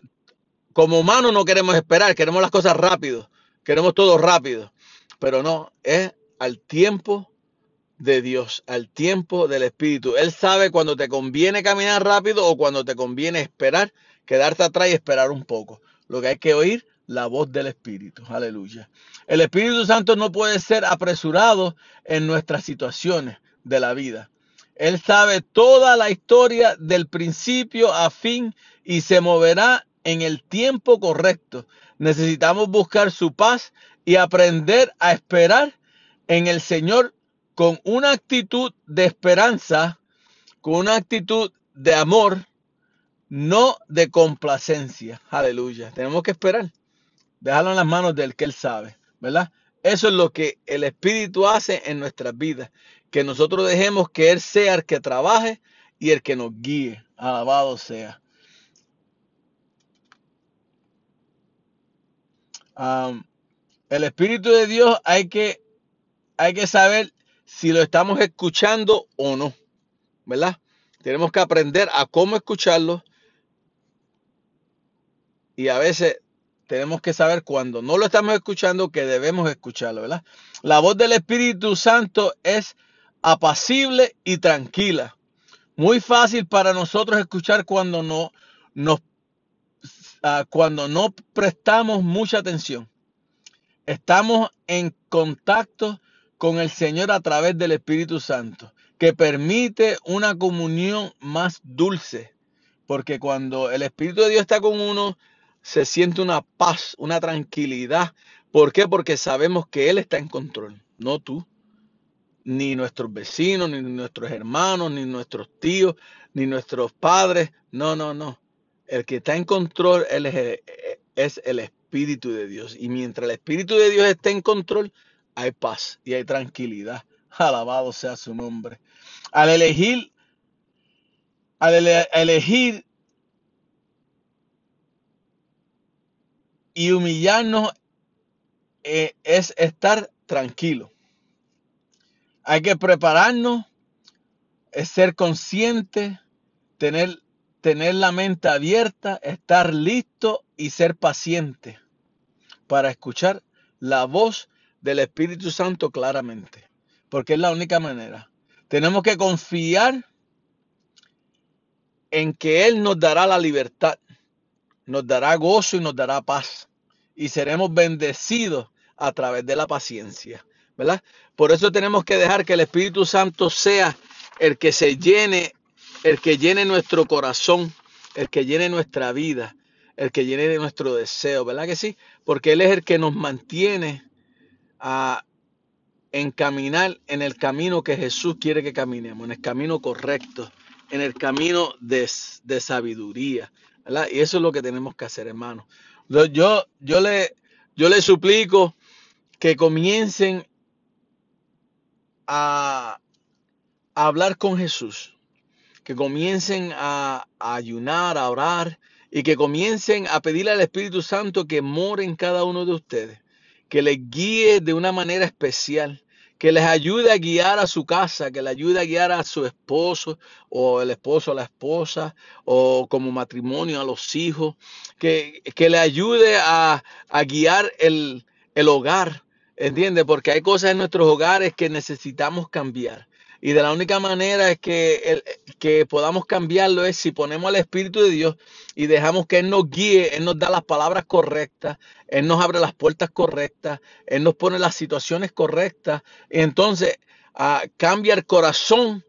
como humanos no queremos esperar, queremos las cosas rápido, queremos todo rápido. Pero no, es al tiempo de Dios, al tiempo del Espíritu. Él sabe cuando te conviene caminar rápido o cuando te conviene esperar, quedarte atrás y esperar un poco. Lo que hay que oír, la voz del Espíritu. Aleluya. El Espíritu Santo no puede ser apresurado en nuestras situaciones de la vida. Él sabe toda la historia del principio a fin y se moverá en el tiempo correcto. Necesitamos buscar su paz y aprender a esperar en el Señor con una actitud de esperanza, con una actitud de amor, no de complacencia. Aleluya. Tenemos que esperar. Dejarlo en las manos del que Él sabe, ¿verdad? Eso es lo que el Espíritu hace en nuestras vidas. Que nosotros dejemos que Él sea el que trabaje y el que nos guíe. Alabado sea. El Espíritu de Dios hay que, hay que saber si lo estamos escuchando o no, ¿verdad? Tenemos que aprender a cómo escucharlo y a veces tenemos que saber cuando no lo estamos escuchando que debemos escucharlo, ¿verdad? La voz del Espíritu Santo es apacible y tranquila. Muy fácil para nosotros escuchar cuando no nos ah, cuando no prestamos mucha atención. Estamos en contacto con el Señor a través del Espíritu Santo, que permite una comunión más dulce, porque cuando el Espíritu de Dios está con uno, se siente una paz, una tranquilidad. ¿Por qué? Porque sabemos que Él está en control, no tú, ni nuestros vecinos, ni nuestros hermanos, ni nuestros tíos, ni nuestros padres. No, no, no. El que está en control él es, el, es el Espíritu de Dios. Y mientras el Espíritu de Dios esté en control, hay paz y hay tranquilidad. Alabado sea su nombre. Al elegir, al ele- elegir y humillarnos eh, es estar tranquilo. Hay que prepararnos, es ser consciente, tener, tener la mente abierta, estar listo y ser paciente para escuchar la voz del Espíritu Santo claramente, porque es la única manera. Tenemos que confiar en que Él nos dará la libertad, nos dará gozo y nos dará paz, y seremos bendecidos a través de la paciencia, ¿verdad? Por eso tenemos que dejar que el Espíritu Santo sea el que se llene, el que llene nuestro corazón, el que llene nuestra vida, el que llene nuestro deseo, ¿verdad que sí? Porque Él es el que nos mantiene a encaminar en el camino que Jesús quiere que caminemos, en el camino correcto, en el camino de, de sabiduría, ¿verdad? Y eso es lo que tenemos que hacer, hermano. Yo, yo le, yo le suplico que comiencen a, hablar con Jesús, que comiencen a, a ayunar, a orar y que comiencen a pedirle al Espíritu Santo que more en cada uno de ustedes, que les guíe de una manera especial, que les ayude a guiar a su casa, que le ayude a guiar a su esposo o el esposo a la esposa o como matrimonio a los hijos, que, que le ayude a, a guiar el, el hogar, ¿entiende? Porque hay cosas en nuestros hogares que necesitamos cambiar. Y de la única manera es que, el- que podamos cambiarlo es si ponemos al Espíritu de Dios y dejamos que Él nos guíe, Él nos da las palabras correctas, Él nos abre las puertas correctas, Él nos pone las situaciones correctas. Y entonces ah, cambia el corazón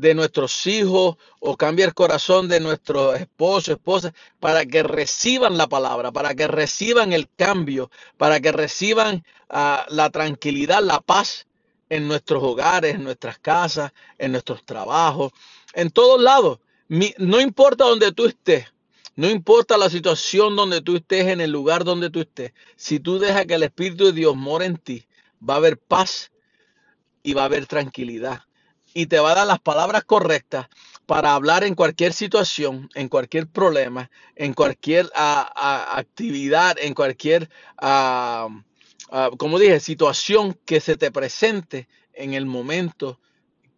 de nuestros hijos o cambia el corazón de nuestros esposos, esposas, para que reciban la palabra, para que reciban el cambio, para que reciban ah, la tranquilidad, la paz en nuestros hogares, en nuestras casas, en nuestros trabajos, en todos lados. No importa donde tú estés, no importa la situación donde tú estés, en el lugar donde tú estés, si tú dejas que el Espíritu de Dios more en ti, va a haber paz y va a haber tranquilidad. Y te va a dar las palabras correctas para hablar en cualquier situación, en cualquier problema, en cualquier actividad, en cualquier, ah, como dije, situación que se te presente en el momento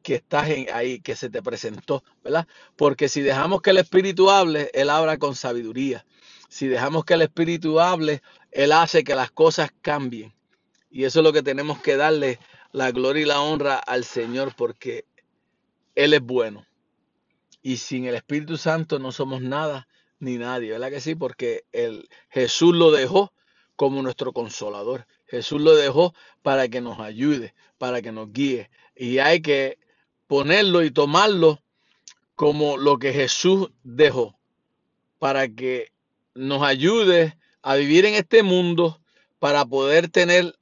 que estás ahí, que se te presentó, ¿verdad? Porque si dejamos que el Espíritu hable, Él habla con sabiduría. Si dejamos que el Espíritu hable, Él hace que las cosas cambien. Y eso es lo que tenemos que darle la gloria y la honra al Señor porque Él es bueno. Y sin el Espíritu Santo no somos nada ni nadie, ¿verdad que sí? Porque el, Jesús lo dejó como nuestro consolador. Jesús lo dejó para que nos ayude, para que nos guíe. Y hay que ponerlo y tomarlo como lo que Jesús dejó, para que nos ayude a vivir en este mundo, para poder tener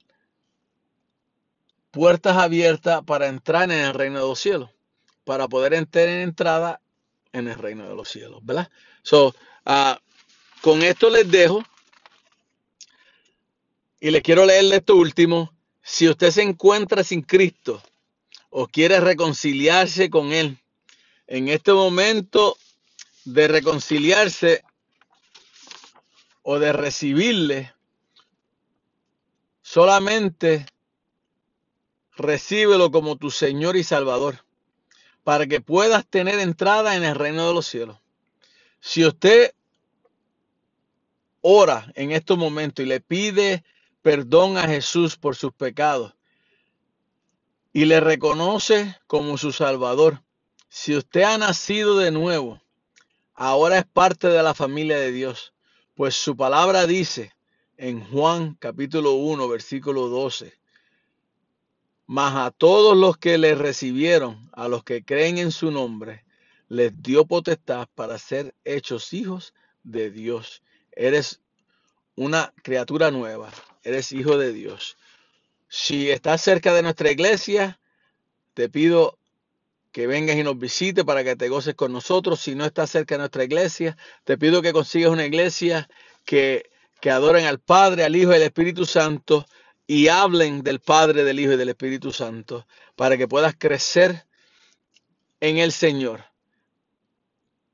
puertas abiertas para entrar en el reino de los cielos, para poder entrar en entrada en el reino de los cielos, ¿verdad? So, ah, con esto les dejo y les quiero leer esto último. Si usted se encuentra sin Cristo o quiere reconciliarse con Él, en este momento de reconciliarse o de recibirle, solamente recíbelo como tu Señor y Salvador, para que puedas tener entrada en el reino de los cielos. Si usted ora en estos momentos y le pide perdón a Jesús por sus pecados y le reconoce como su Salvador, si usted ha nacido de nuevo, ahora es parte de la familia de Dios, pues su palabra dice en Juan capítulo 1, versículo 12, mas a todos los que le recibieron, a los que creen en su nombre, les dio potestad para ser hechos hijos de Dios. Eres una criatura nueva, eres hijo de Dios. Si estás cerca de nuestra iglesia, te pido que vengas y nos visites para que te goces con nosotros. Si no estás cerca de nuestra iglesia, te pido que consigas una iglesia que, que adoren al Padre, al Hijo y al Espíritu Santo y hablen del Padre, del Hijo y del Espíritu Santo para que puedas crecer en el Señor.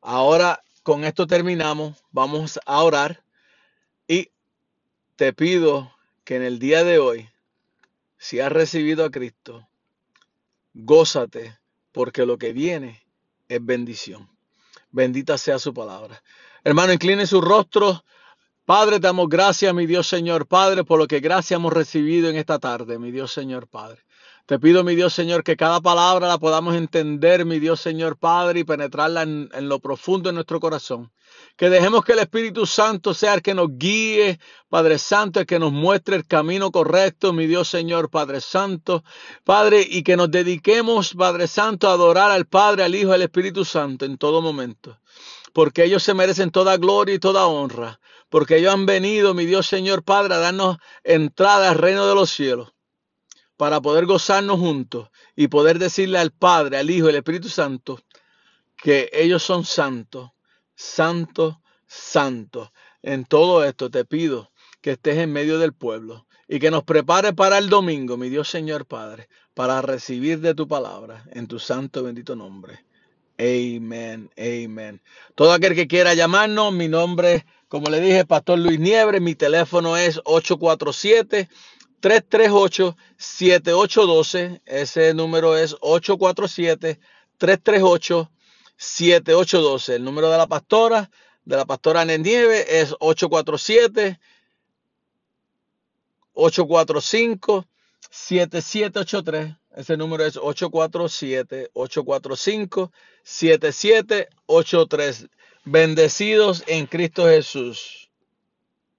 Ahora con esto terminamos, vamos a orar y te pido que en el día de hoy, si has recibido a Cristo, gózate porque lo que viene es bendición. Bendita sea su palabra. Hermano, incline su rostro. Padre, damos gracias, mi Dios Señor Padre, por lo que gracias hemos recibido en esta tarde, mi Dios Señor Padre. Te pido, mi Dios Señor, que cada palabra la podamos entender, mi Dios Señor Padre, y penetrarla en, en lo profundo de nuestro corazón. Que dejemos que el Espíritu Santo sea el que nos guíe, Padre Santo, el que nos muestre el camino correcto, mi Dios Señor Padre Santo. Padre, y que nos dediquemos, Padre Santo, a adorar al Padre, al Hijo al Espíritu Santo en todo momento. Porque ellos se merecen toda gloria y toda honra. Porque ellos han venido, mi Dios Señor Padre, a darnos entrada al reino de los cielos para poder gozarnos juntos y poder decirle al Padre, al Hijo y al Espíritu Santo que ellos son santos, santos, santos. En todo esto te pido que estés en medio del pueblo y que nos prepare para el domingo, mi Dios Señor Padre, para recibir de tu palabra en tu santo y bendito nombre. Amén, amén. Todo aquel que quiera llamarnos, mi nombre, como le dije, Pastor Luis Niebre, mi teléfono es 847 338-7812. Ese número es 847-338-7812. El número de la pastora, de la pastora Nieve, es 847 845-7783. Ese número es 847-845-7783. Bendecidos en Cristo Jesús.